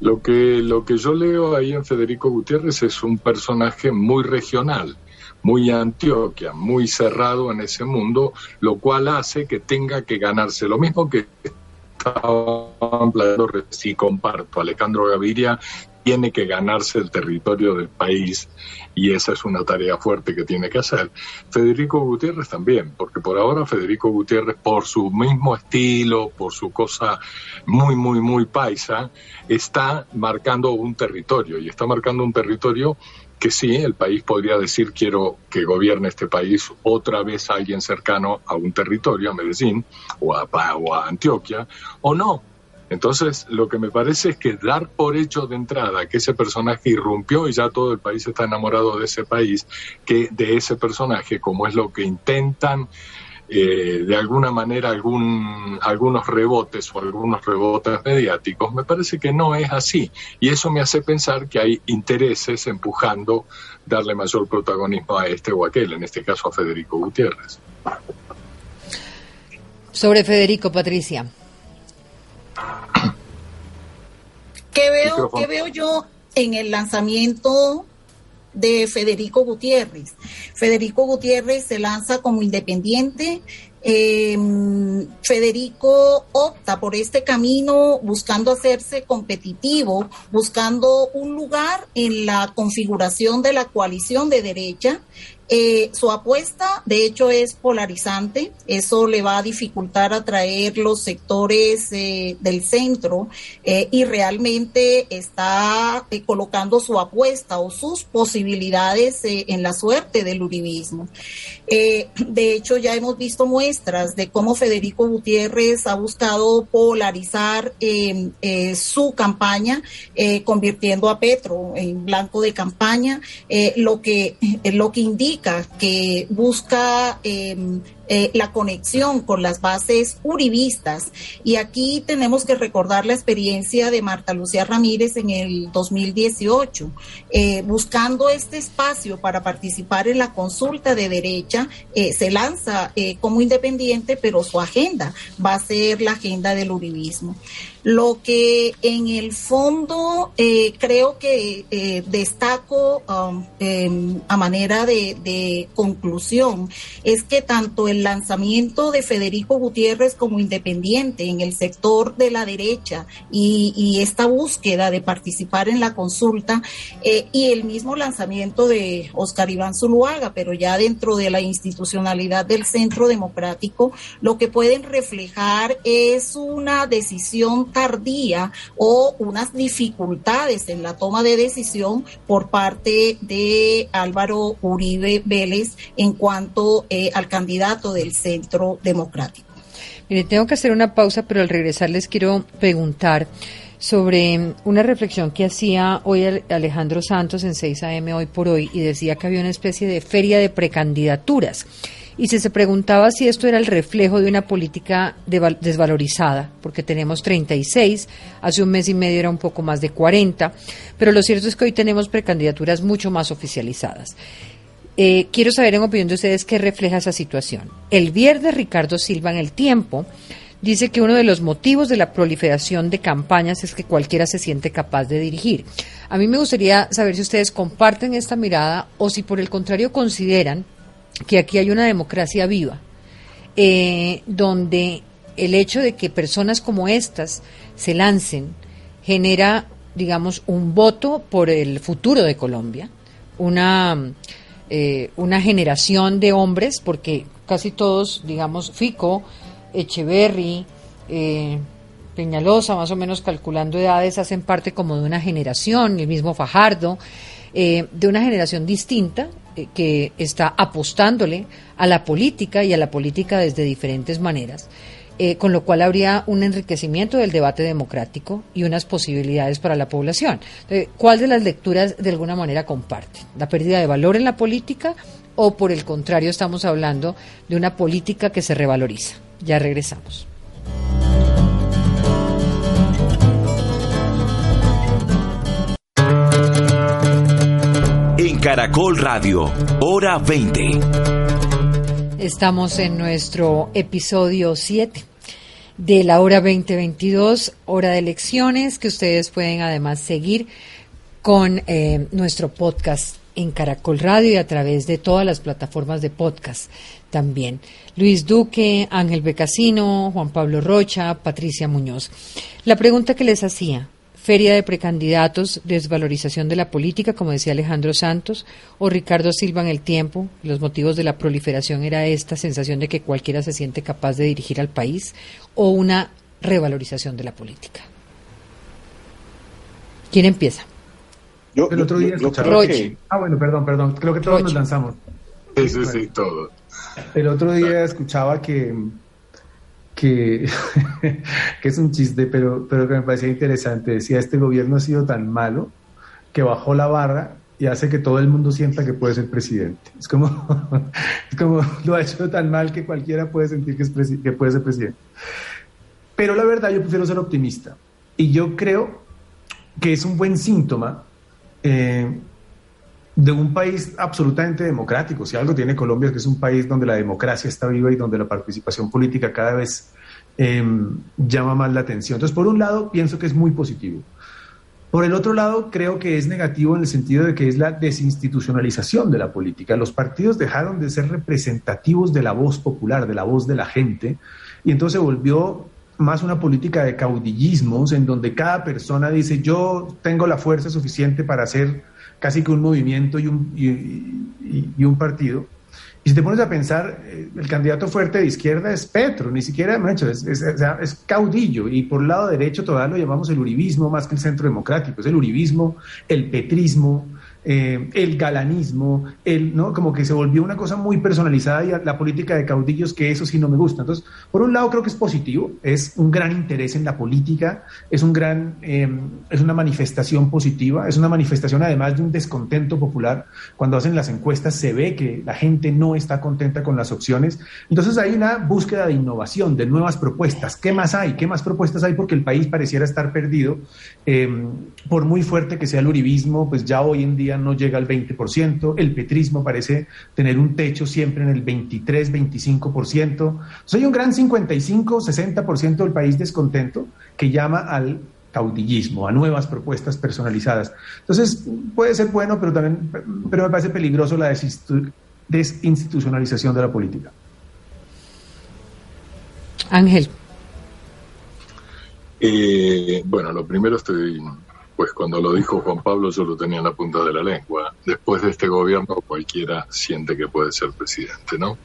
Lo que, lo que yo leo ahí en Federico Gutiérrez es un personaje muy regional, muy Antioquia, muy cerrado en ese mundo, lo cual hace que tenga que ganarse lo mismo que estaban planteando, sí comparto, Alejandro Gaviria tiene que ganarse el territorio del país y esa es una tarea fuerte que tiene que hacer. Federico Gutiérrez también, porque por ahora Federico Gutiérrez, por su mismo estilo, por su cosa muy, muy, muy paisa, está marcando un territorio y está marcando un territorio que sí, el país podría decir quiero que gobierne este país otra vez alguien cercano a un territorio, a Medellín o a, o a Antioquia, o no. Entonces, lo que me parece es que dar por hecho de entrada que ese personaje irrumpió y ya todo el país está enamorado de ese país, que de ese personaje, como es lo que intentan eh, de alguna manera algún, algunos rebotes o algunos rebotes mediáticos, me parece que no es así. Y eso me hace pensar que hay intereses empujando darle mayor protagonismo a este o aquel, en este caso a Federico Gutiérrez. Sobre Federico, Patricia. ¿Qué veo, ¿qué veo yo en el lanzamiento de Federico Gutiérrez. Federico Gutiérrez se lanza como independiente. Em, Federico opta por este camino buscando hacerse competitivo, buscando un lugar en la configuración de la coalición de derecha eh, su apuesta, de hecho, es polarizante. Eso le va a dificultar atraer los sectores eh, del centro eh, y realmente está colocando su apuesta o sus posibilidades en la suerte del uribismo. de hecho, ya hemos visto muestras de cómo Federico Gutiérrez ha buscado polarizar su campaña, convirtiendo a Petro en blanco de campaña, lo que lo que indica que busca em, eh, la conexión con las bases uribistas. Y aquí tenemos que recordar la experiencia de Marta Lucía Ramírez en el 2018, eh, buscando este espacio para participar en la consulta de derecha, eh, se lanza como independiente, pero su agenda va a ser la agenda del uribismo. Lo que en el fondo creo que destaco um, a manera de, conclusión es que tanto el lanzamiento de Federico Gutiérrez como independiente en el sector de la derecha y, esta búsqueda de participar en la consulta eh, y el mismo lanzamiento de Oscar Iván Zuluaga, pero ya dentro de la institucionalidad del Centro Democrático, lo que pueden reflejar es una decisión tardía o unas dificultades en la toma de decisión por parte de Álvaro Uribe Vélez en cuanto eh, al candidato del Centro Democrático. Mire, tengo que hacer una pausa, pero al regresar les quiero preguntar sobre una reflexión que hacía hoy Alejandro Santos en 6 AM hoy por hoy y decía que había una especie de feria de precandidaturas y si se preguntaba si esto era el reflejo de una política desvalorizada, porque tenemos 36, hace un mes y medio era un poco más de 40, pero lo cierto es que hoy tenemos precandidaturas mucho más oficializadas. Eh, quiero saber en opinión de ustedes qué refleja esa situación. El viernes Ricardo Silva en El Tiempo dice que uno de los motivos de la proliferación de campañas es que cualquiera se siente capaz de dirigir. A mí me gustaría saber si ustedes comparten esta mirada o si por el contrario consideran que aquí hay una democracia viva, eh, donde el hecho de que personas como estas se lancen genera, digamos, un voto por el futuro de Colombia, una, eh, una generación de hombres, porque casi todos, digamos, Fico, Echeverry, eh, Peñalosa, más o menos calculando edades, hacen parte como de una generación, el mismo Fajardo, de una generación distinta, eh, que está apostándole a la política y a la política desde diferentes maneras. Eh, con lo cual habría un enriquecimiento del debate democrático y unas posibilidades para la población. ¿Cuál de las lecturas de alguna manera comparte? ¿La pérdida de valor en la política o por el contrario estamos hablando de una política que se revaloriza? Ya regresamos. Caracol Radio, hora 20. Estamos en nuestro episodio 7 de la hora 2022, hora de elecciones, que ustedes pueden además seguir con eh, nuestro podcast en Caracol Radio y a través de todas las plataformas de podcast también. Luis Duque, Ángel Becasino, Juan Pablo Rocha, Patricia Muñoz. La pregunta que les hacía, feria de precandidatos, desvalorización de la política, como decía Alejandro Santos, o Ricardo Silva en el tiempo. Los motivos de la proliferación era esta sensación de que cualquiera se siente capaz de dirigir al país, o una revalorización de la política. ¿Quién empieza? Yo, el otro día Ah, bueno, perdón, perdón. Creo que todos nos lanzamos. Sí, sí, sí, todo. El otro día escuchaba que que, que es un chiste, pero, pero que me parecía interesante. Decía, este gobierno ha sido tan malo que bajó la barra y hace que todo el mundo sienta que puede ser presidente. Es como, es como lo ha hecho tan mal que cualquiera puede sentir que, es que puede ser presidente. Pero la verdad, yo prefiero ser optimista. Y yo creo que es un buen síntoma eh, de un país absolutamente democrático. Si algo tiene Colombia es que es un país donde la democracia está viva y donde la participación política cada vez em, llama más la atención. Entonces, por un lado, pienso que es muy positivo. Por el otro lado, creo que es negativo en el sentido de que es la desinstitucionalización de la política. Los partidos dejaron de ser representativos de la voz popular, de la voz de la gente, y entonces volvió más una política de caudillismos en donde cada persona dice yo tengo la fuerza suficiente para hacer casi que un movimiento y un, y, un partido. Y si te pones a pensar, eh, el candidato fuerte de izquierda es Petro, ni siquiera, es, es, es, caudillo. Y por el lado derecho todavía lo llamamos el uribismo más que el centro democrático. Es el uribismo, el petrismo, eh, el galanismo, el, ¿no? como que se volvió una cosa muy personalizada y la política de caudillos, que eso sí no me gusta. Entonces, por un lado creo que es positivo, es un gran interés en la política, es, un gran, eh, es una manifestación positiva, es una manifestación además de un descontento popular. Cuando hacen las encuestas se ve que la gente no está contenta con las opciones. Entonces hay una búsqueda de innovación, de nuevas propuestas. ¿Qué más hay? ¿Qué más propuestas hay? Porque el país pareciera estar perdido. Eh, por muy fuerte que sea el uribismo, pues ya hoy en día no llega al 20%, el petrismo parece tener un techo siempre en el 23, 25%. Soy un gran 55, 60% del país descontento que llama al caudillismo, a nuevas propuestas personalizadas. Entonces, puede ser bueno, pero también pero me parece peligroso la desinstitucionalización de la política. Ángel. Eh, bueno, lo primero estoy cuando lo dijo Juan Pablo yo lo tenía en la punta de la lengua. Después de este gobierno cualquiera siente que puede ser presidente, ¿no?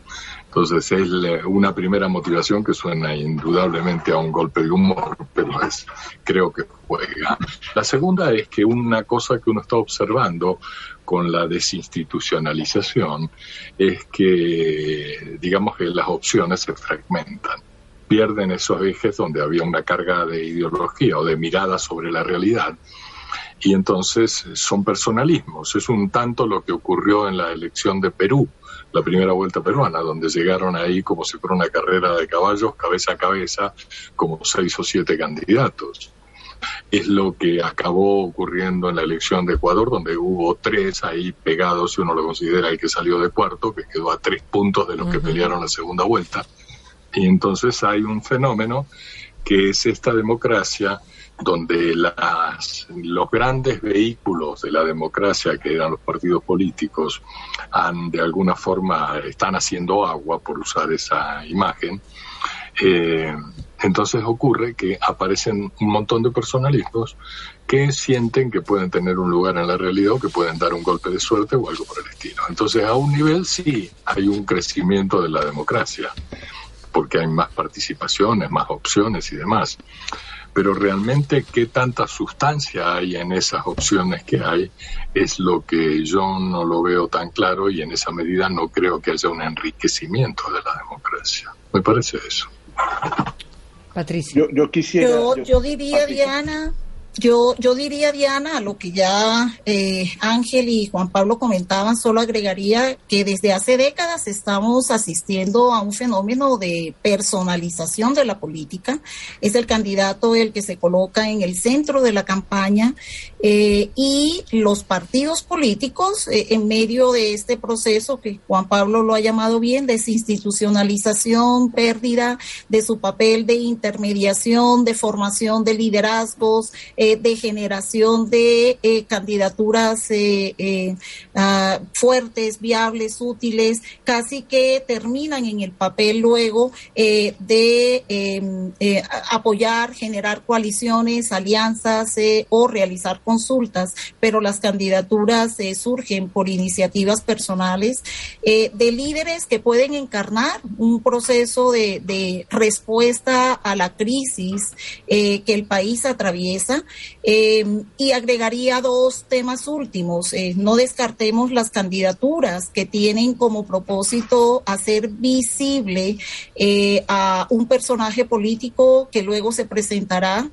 Entonces es una primera motivación que suena indudablemente a un golpe de humor, pero es, creo que juega. La segunda es que una cosa que uno está observando con la desinstitucionalización es que, digamos que las opciones se fragmentan pierden esos ejes donde había una carga de ideología o de mirada sobre la realidad. Y entonces son personalismos. Es un tanto lo que ocurrió en la elección de Perú, la primera vuelta peruana, donde llegaron ahí como si fuera una carrera de caballos, cabeza a cabeza, como seis o siete candidatos. Es lo que acabó ocurriendo en la elección de Ecuador, donde hubo tres ahí pegados, si uno lo considera el que salió de cuarto, que quedó a tres puntos de los que pelearon la segunda vuelta. Y entonces hay un fenómeno que es esta democracia donde las, los grandes vehículos de la democracia, que eran los partidos políticos, han de alguna forma están haciendo agua, por usar esa imagen. Eh, entonces ocurre que aparecen un montón de personalismos que sienten que pueden tener un lugar en la realidad o que pueden dar un golpe de suerte o algo por el estilo. Entonces, a un nivel sí hay un crecimiento de la democracia porque hay más participaciones, más opciones y demás. Pero realmente qué tanta sustancia hay en esas opciones que hay es lo que yo no lo veo tan claro y en esa medida no creo que haya un enriquecimiento de la democracia. Me parece eso. Patricia. Yo, quisiera. Yo, diría, Diana, yo, yo diría, Diana, a lo que ya eh, Ángel y Juan Pablo comentaban, solo agregaría que desde hace décadas estamos asistiendo a un fenómeno de personalización de la política. Es el candidato el que se coloca en el centro de la campaña eh, y los partidos políticos eh, en medio de este proceso que Juan Pablo lo ha llamado bien, desinstitucionalización, pérdida de su papel de intermediación, de formación de liderazgos, eh, de generación de candidaturas ah, fuertes, viables, útiles, casi que terminan en el papel luego de em, apoyar, generar coaliciones, alianzas o realizar consultas, pero las candidaturas eh, surgen por iniciativas personales eh, de líderes que pueden encarnar un proceso de, respuesta a la crisis eh, que el país atraviesa. y agregaría dos temas últimos. no descartemos las candidaturas que tienen como propósito hacer visible a un personaje político que luego se presentará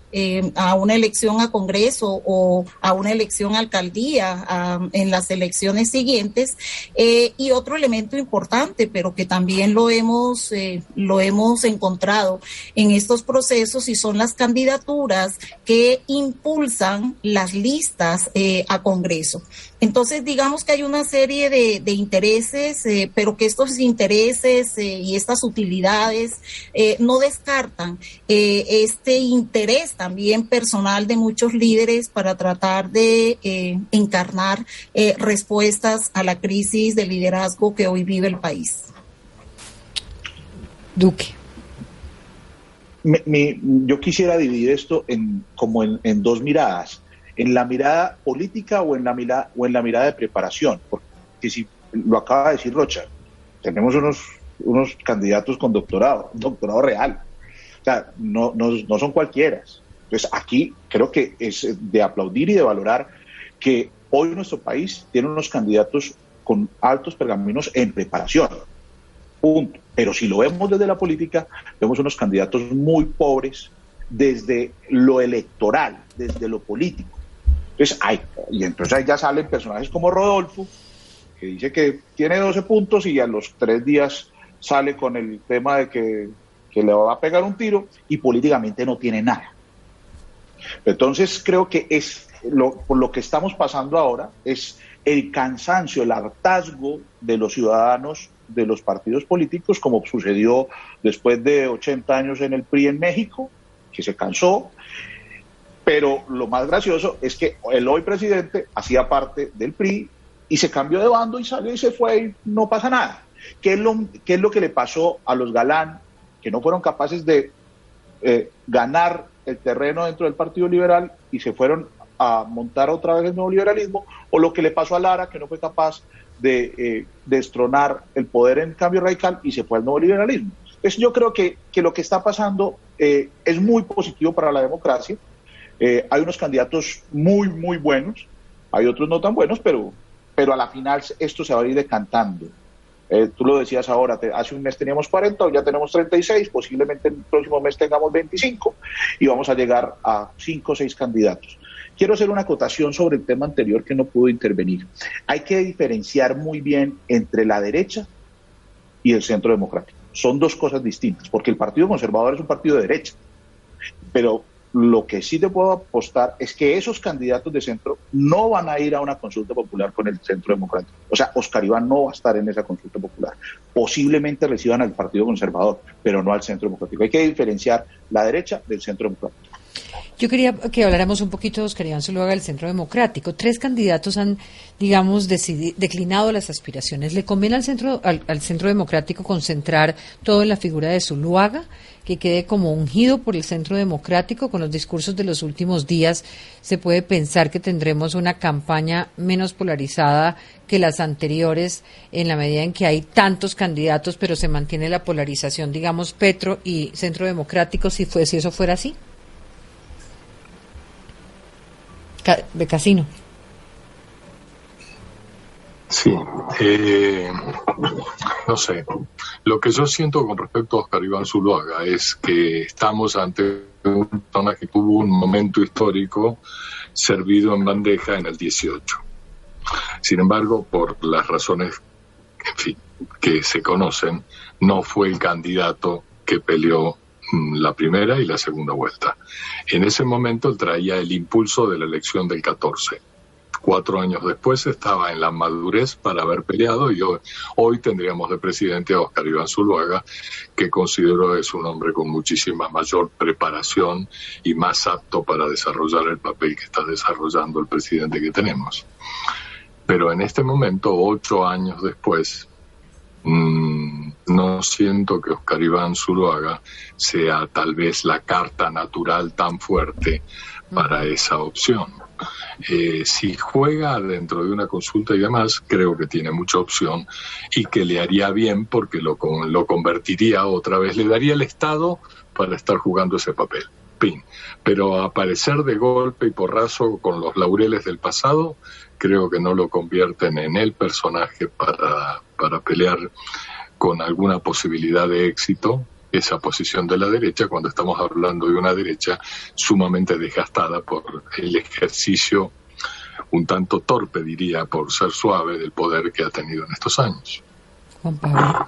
a una elección a Congreso o a una elección alcaldía en las elecciones siguientes. Eh, y otro elemento importante, pero que también lo hemos, eh, lo hemos encontrado en estos procesos y son las candidaturas que impulsan las listas eh, a Congreso. Entonces, digamos que hay una serie de, intereses, pero que estos intereses y estas utilidades no descartan este interés también personal de muchos líderes para tratar de eh, encarnar eh, respuestas a la crisis de liderazgo que hoy vive el país. Duque. yo quisiera dividir esto en, como en, dos miradas, en la mirada política o en la mirada, o en la mirada de preparación, porque si lo acaba de decir Rocha, tenemos unos, unos candidatos con doctorado, doctorado real, o sea, no, no, no son cualquiera, entonces, aquí creo que es de aplaudir y de valorar que Hoy nuestro país tiene unos candidatos con altos pergaminos en preparación. Punto. Pero si lo vemos desde la política, vemos unos candidatos muy pobres desde lo electoral, desde lo político. Entonces, hay, y entonces ahí ya salen personajes como Rodolfo, que dice que tiene 12 puntos y a los tres días sale con el tema de que, que le va a pegar un tiro y políticamente no tiene nada. Entonces creo que es lo, por lo que estamos pasando ahora es el cansancio, el hartazgo de los ciudadanos de los partidos políticos, como sucedió después de 80 años en el PRI en México, que se cansó. Pero lo más gracioso es que el hoy presidente hacía parte del PRI y se cambió de bando y salió y se fue y no pasa nada. ¿Qué es lo, qué es lo que le pasó a los Galán, que no fueron capaces de eh, ganar el terreno dentro del Partido Liberal y se fueron a montar otra vez el nuevo liberalismo, o lo que le pasó a Lara, que no fue capaz de eh, destronar el poder en cambio radical y se fue al nuevo liberalismo. Entonces yo creo que, que lo que está pasando eh, es muy positivo para la democracia. Eh, hay unos candidatos muy, muy buenos, hay otros no tan buenos, pero, pero a la final esto se va a ir decantando. Eh, tú lo decías ahora, hace un mes teníamos 40, hoy ya tenemos 36, posiblemente el próximo mes tengamos 25 y vamos a llegar a 5 o 6 candidatos. Quiero hacer una acotación sobre el tema anterior que no pudo intervenir. Hay que diferenciar muy bien entre la derecha y el centro democrático. Son dos cosas distintas, porque el Partido Conservador es un partido de derecha, pero lo que sí te puedo apostar es que esos candidatos de centro no van a ir a una consulta popular con el centro democrático. O sea, Oscar Iván no va a estar en esa consulta popular. Posiblemente reciban al Partido Conservador, pero no al centro democrático. Hay que diferenciar la derecha del centro democrático. Yo quería que habláramos un poquito de Oscar Iván Zuluaga del Centro Democrático. Tres candidatos han, digamos, declinado las aspiraciones. ¿Le conviene al Centro, al, al, Centro Democrático concentrar todo en la figura de Zuluaga, que quede como ungido por el Centro Democrático? Con los discursos de los últimos días, se puede pensar que tendremos una campaña menos polarizada que las anteriores, en la medida en que hay tantos candidatos, pero se mantiene la polarización, digamos, Petro y Centro Democrático, si, fue, si eso fuera así. De casino. Sí, eh, no sé. Lo que yo siento con respecto a Oscar Iván Zuluaga es que estamos ante una persona que tuvo un momento histórico servido en bandeja en el 18. Sin embargo, por las razones que se conocen, no fue el candidato que peleó la primera y la segunda vuelta. En ese momento él traía el impulso de la elección del 14. Cuatro años después estaba en la madurez para haber peleado y hoy, hoy tendríamos de presidente a Oscar Iván Zuluaga, que considero es un hombre con muchísima mayor preparación y más apto para desarrollar el papel que está desarrollando el presidente que tenemos. Pero en este momento, ocho años después, mmm, no siento que Oscar Iván Zuluaga sea tal vez la carta natural tan fuerte para esa opción. Eh, si juega dentro de una consulta y demás, creo que tiene mucha opción y que le haría bien porque lo, lo convertiría otra vez, le daría el Estado para estar jugando ese papel. Pin. Pero aparecer de golpe y porrazo con los laureles del pasado, creo que no lo convierten en el personaje para, para pelear con alguna posibilidad de éxito esa posición de la derecha cuando estamos hablando de una derecha sumamente desgastada por el ejercicio un tanto torpe, diría, por ser suave del poder que ha tenido en estos años. Juan Pablo.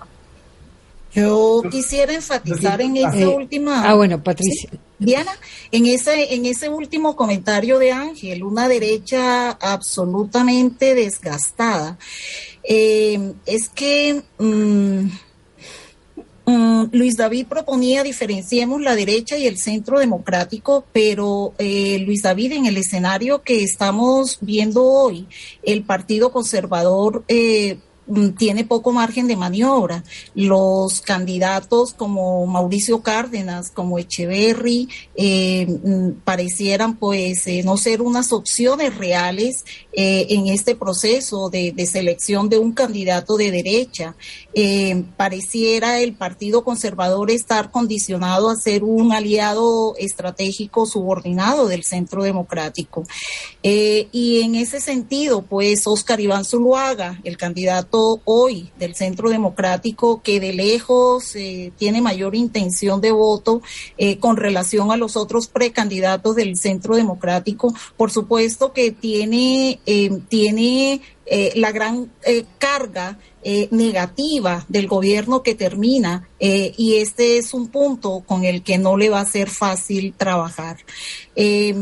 Yo quisiera enfatizar en esa última. ah, bueno, Patricia. Sí, Diana, en ese, en ese último comentario de Ángel, una derecha absolutamente desgastada. Eh, es que mm, mm, Luis David proponía diferenciemos la derecha y el centro democrático, pero eh, Luis David, en el escenario que estamos viendo hoy, el Partido Conservador eh, tiene poco margen de maniobra. Los candidatos como Mauricio Cárdenas, como Echeverry, eh, mm, parecieran pues eh, no ser unas opciones reales eh, en este proceso de, selección de un candidato de derecha. pareciera el Partido Conservador estar condicionado a ser un aliado estratégico subordinado del Centro Democrático. y en ese sentido, pues Oscar Iván Zuluaga, el candidato hoy del Centro Democrático, que de lejos eh, tiene mayor intención de voto eh, con relación a los otros precandidatos del Centro Democrático, por supuesto que tiene, eh, tiene la gran carga eh, negativa del gobierno que termina eh, y este es un punto con el que no le va a ser fácil trabajar. Eh,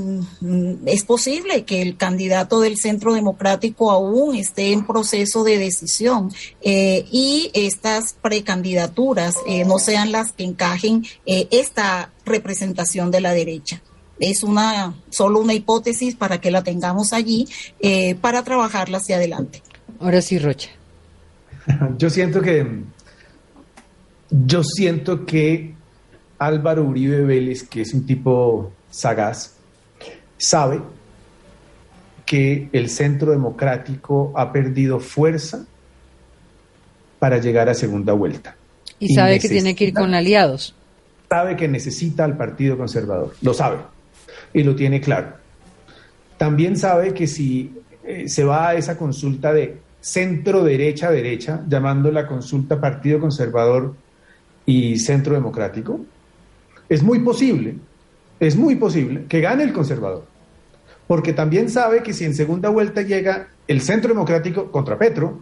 es posible que el candidato del Centro Democrático aún esté en proceso de decisión y estas precandidaturas no sean las que encajen esta representación de la derecha es una solo una hipótesis para que la tengamos allí para trabajarla hacia adelante. Ahora sí, Rocha. Yo siento que yo siento que Álvaro Uribe Vélez, que es un tipo sagaz, sabe que el centro democrático ha perdido fuerza para llegar a segunda vuelta. Y, sabe que tiene que ir con aliados. Sabe que necesita al Partido Conservador, lo sabe y lo tiene claro. También sabe que si eh, se va a esa consulta de centro derecha derecha, llamando la consulta Partido Conservador y Centro Democrático, es muy posible, es muy posible que gane el conservador, porque también sabe que si en segunda vuelta llega el Centro Democrático contra Petro,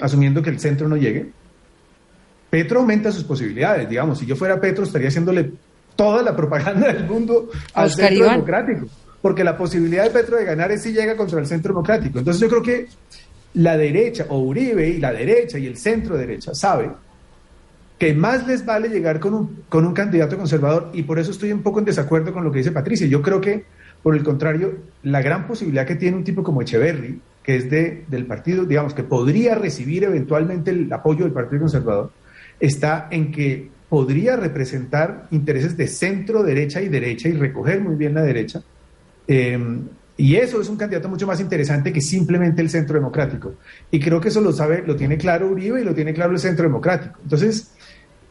asumiendo que el centro no llegue, Petro aumenta sus posibilidades. Digamos, si yo fuera Petro, estaría haciéndole toda la propaganda del mundo al Centro Democrático, porque la posibilidad de Petro de ganar es si llega contra el Centro Democrático. Entonces yo creo que la derecha, o Uribe y la derecha y el centro derecha, sabe que más les vale llegar con un, con un candidato conservador y por eso estoy un poco en desacuerdo con lo que dice Patricia. Yo creo que, por el contrario, la gran posibilidad que tiene un tipo como Echeverry, que es de, del partido, digamos, que podría recibir eventualmente el apoyo del Partido Conservador, está en que podría representar intereses de centro, derecha y derecha y recoger muy bien la derecha. Eh, y eso es un candidato mucho más interesante que simplemente el Centro Democrático. Y creo que eso lo sabe, lo tiene claro Uribe y lo tiene claro el Centro Democrático. Entonces,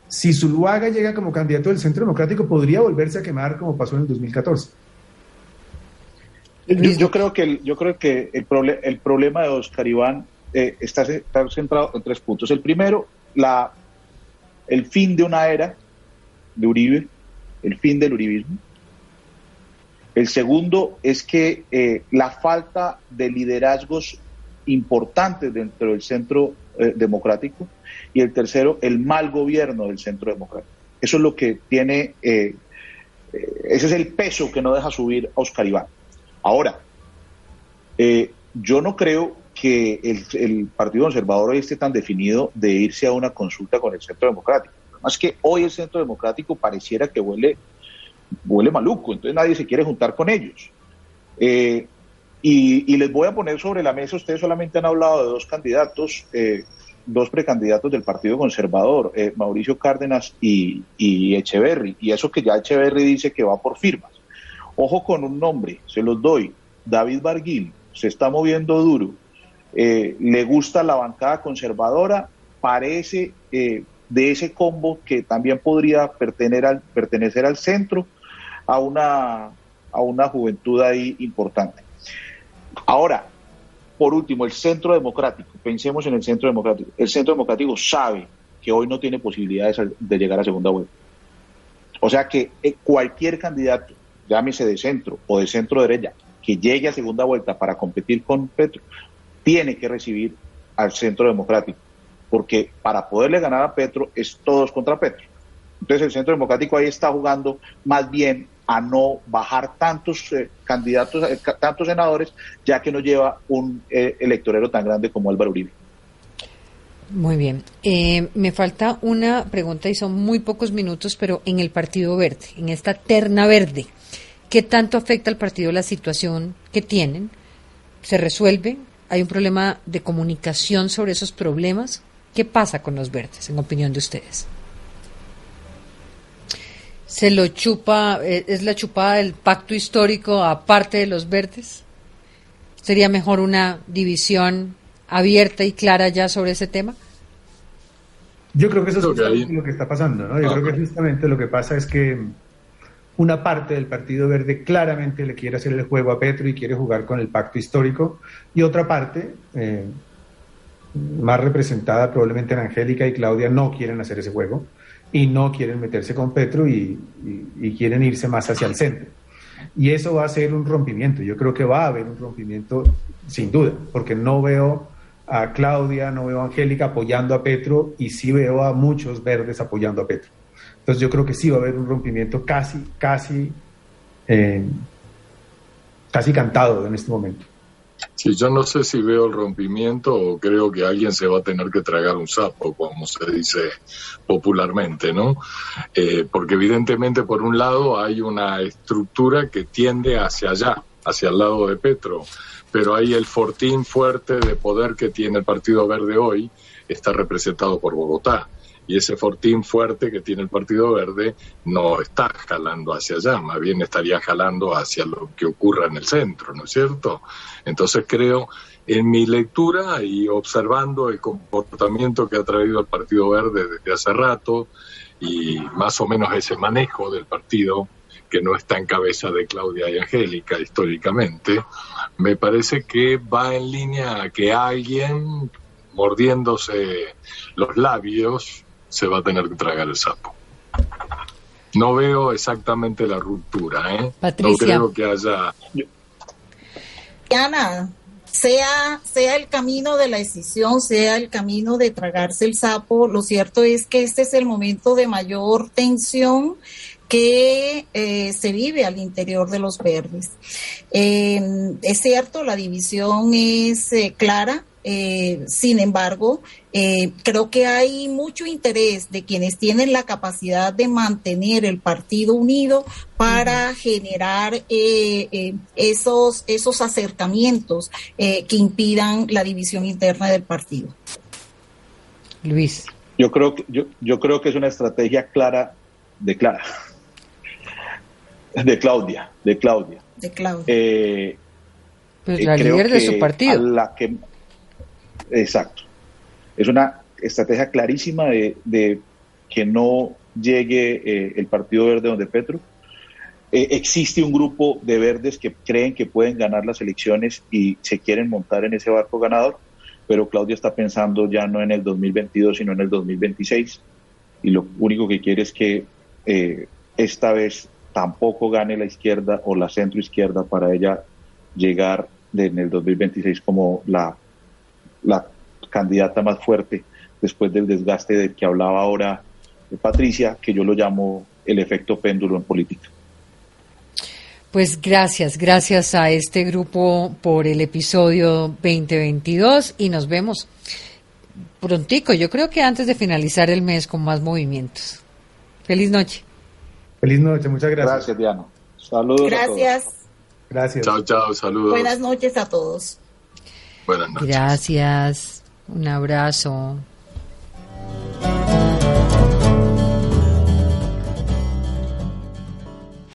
si Zuluaga llega como candidato del Centro Democrático, podría volverse a quemar como pasó en el 2014. Yo, creo que el, yo creo que el, el problema de Oscar Iván eh, está, está, centrado en tres puntos. El primero, la, el fin de una era de Uribe, el fin del uribismo. El segundo es que eh, la falta de liderazgos importantes dentro del centro eh, democrático. Y el tercero, el mal gobierno del centro democrático. Eso es lo que tiene, eh, ese es el peso que no deja subir a Oscar Iván. Ahora, yo no creo que el, Partido Conservador hoy esté tan definido de irse a una consulta con el Centro Democrático. Más que hoy el Centro Democrático pareciera que huele huele maluco, entonces nadie se quiere juntar con ellos. Eh, y, les voy a poner sobre la mesa, ustedes solamente han hablado de dos candidatos, eh, dos precandidatos del Partido Conservador, eh, Mauricio Cárdenas y, y, Echeverry, y eso que ya Echeverry dice que va por firmas. Ojo con un nombre, se los doy, David Barguil, se está moviendo duro, le gusta la bancada conservadora, parece de ese combo que también podría pertenecer al, pertenecer al centro, a una, a una juventud ahí importante. Ahora, por último, el centro democrático, pensemos en el centro democrático. El centro democrático sabe que hoy no tiene posibilidades de llegar a segunda vuelta. O sea que eh, cualquier candidato, llámese de centro o de centro derecha, que llegue a segunda vuelta para competir con Petro, tiene que recibir al centro democrático, porque para poderle ganar a Petro es todos contra Petro. Entonces el centro democrático ahí está jugando más bien a no bajar tantos eh, candidatos, eh, tantos senadores, ya que no lleva un eh, electorero tan grande como Álvaro Uribe. Muy bien. me falta una pregunta y son muy pocos minutos, pero en el Partido Verde, en esta terna verde, ¿qué tanto afecta al partido la situación que tienen? ¿Se resuelve? Hay un problema de comunicación sobre esos problemas. ¿Qué pasa con los verdes, en opinión de ustedes? ¿Se lo chupa, eh, es la chupada del pacto histórico aparte de los verdes? ¿Sería mejor una división abierta y clara ya sobre ese tema? Yo creo que eso es justamente lo que está pasando, ¿no? Yo creo que justamente lo que pasa es que una parte del Partido Verde claramente le quiere hacer el juego a Petro y quiere jugar con el pacto histórico, y otra parte, eh, más representada probablemente en Angélica y Claudia, no quieren hacer ese juego y no quieren meterse con Petro y, y quieren irse más hacia el centro. Y eso va a ser un rompimiento. Yo creo que va a haber un rompimiento sin duda, porque no veo a Claudia, no veo a Angélica apoyando a Petro y sí veo a muchos verdes apoyando a Petro. Entonces yo creo que sí va a haber un rompimiento casi, casi, eh, casi cantado en este momento. Sí, yo no sé si veo el rompimiento o creo que alguien se va a tener que tragar un sapo, como se dice popularmente, ¿no? Eh, porque evidentemente por un lado hay una estructura que tiende hacia allá, hacia el lado de Petro, pero ahí el fortín fuerte de poder que tiene el Partido Verde hoy está representado por Bogotá y ese fortín fuerte que tiene el Partido Verde no está jalando hacia allá, más bien estaría jalando hacia lo que ocurra en el centro, ¿no es cierto? Entonces creo, en mi lectura y observando el comportamiento que ha traído el Partido Verde desde hace rato y más o menos ese manejo del partido que no está en cabeza de Claudia y Angélica históricamente, me parece que va en línea a que alguien mordiéndose los labios se va a tener que tragar el sapo. No veo exactamente la ruptura, ¿eh? Patricia. No creo que haya... Ana, sea, sea el camino de la decisión, sea el camino de tragarse el sapo, lo cierto es que este es el momento de mayor tensión que eh, se vive al interior de los verdes. Eh, es cierto, la división es eh, clara, sin embargo, creo que hay mucho interés de quienes tienen la capacidad de mantener el partido unido para generar esos, esos acercamientos que impidan la división interna del partido. Luis. Yo creo que, yo, yo creo que es una estrategia clara de Clara de Claudia, de Claudia. De Claudia. Eh, pues la líder de su partido. La que, exacto. Es una estrategia clarísima de, que no llegue eh, el Partido Verde donde Petro. Eh, existe un grupo de verdes que creen que pueden ganar las elecciones y se quieren montar en ese barco ganador, pero Claudia está pensando ya no en el 2022, sino en el 2026. Y lo único que quiere es que esta vez tampoco gane la izquierda o la centro izquierda para ella llegar en el 2026 como la, la candidata más fuerte después del desgaste del que hablaba ahora Patricia, que yo lo llamo el efecto péndulo en política. Pues gracias, gracias a este grupo por el episodio 2022 y nos vemos prontico, yo creo que antes de finalizar el mes con más movimientos. Feliz noche. Feliz noche, muchas gracias. Gracias, Diana. Saludos. Gracias. Gracias. Chao, chao, saludos. Buenas noches a todos. Gracias. Un abrazo.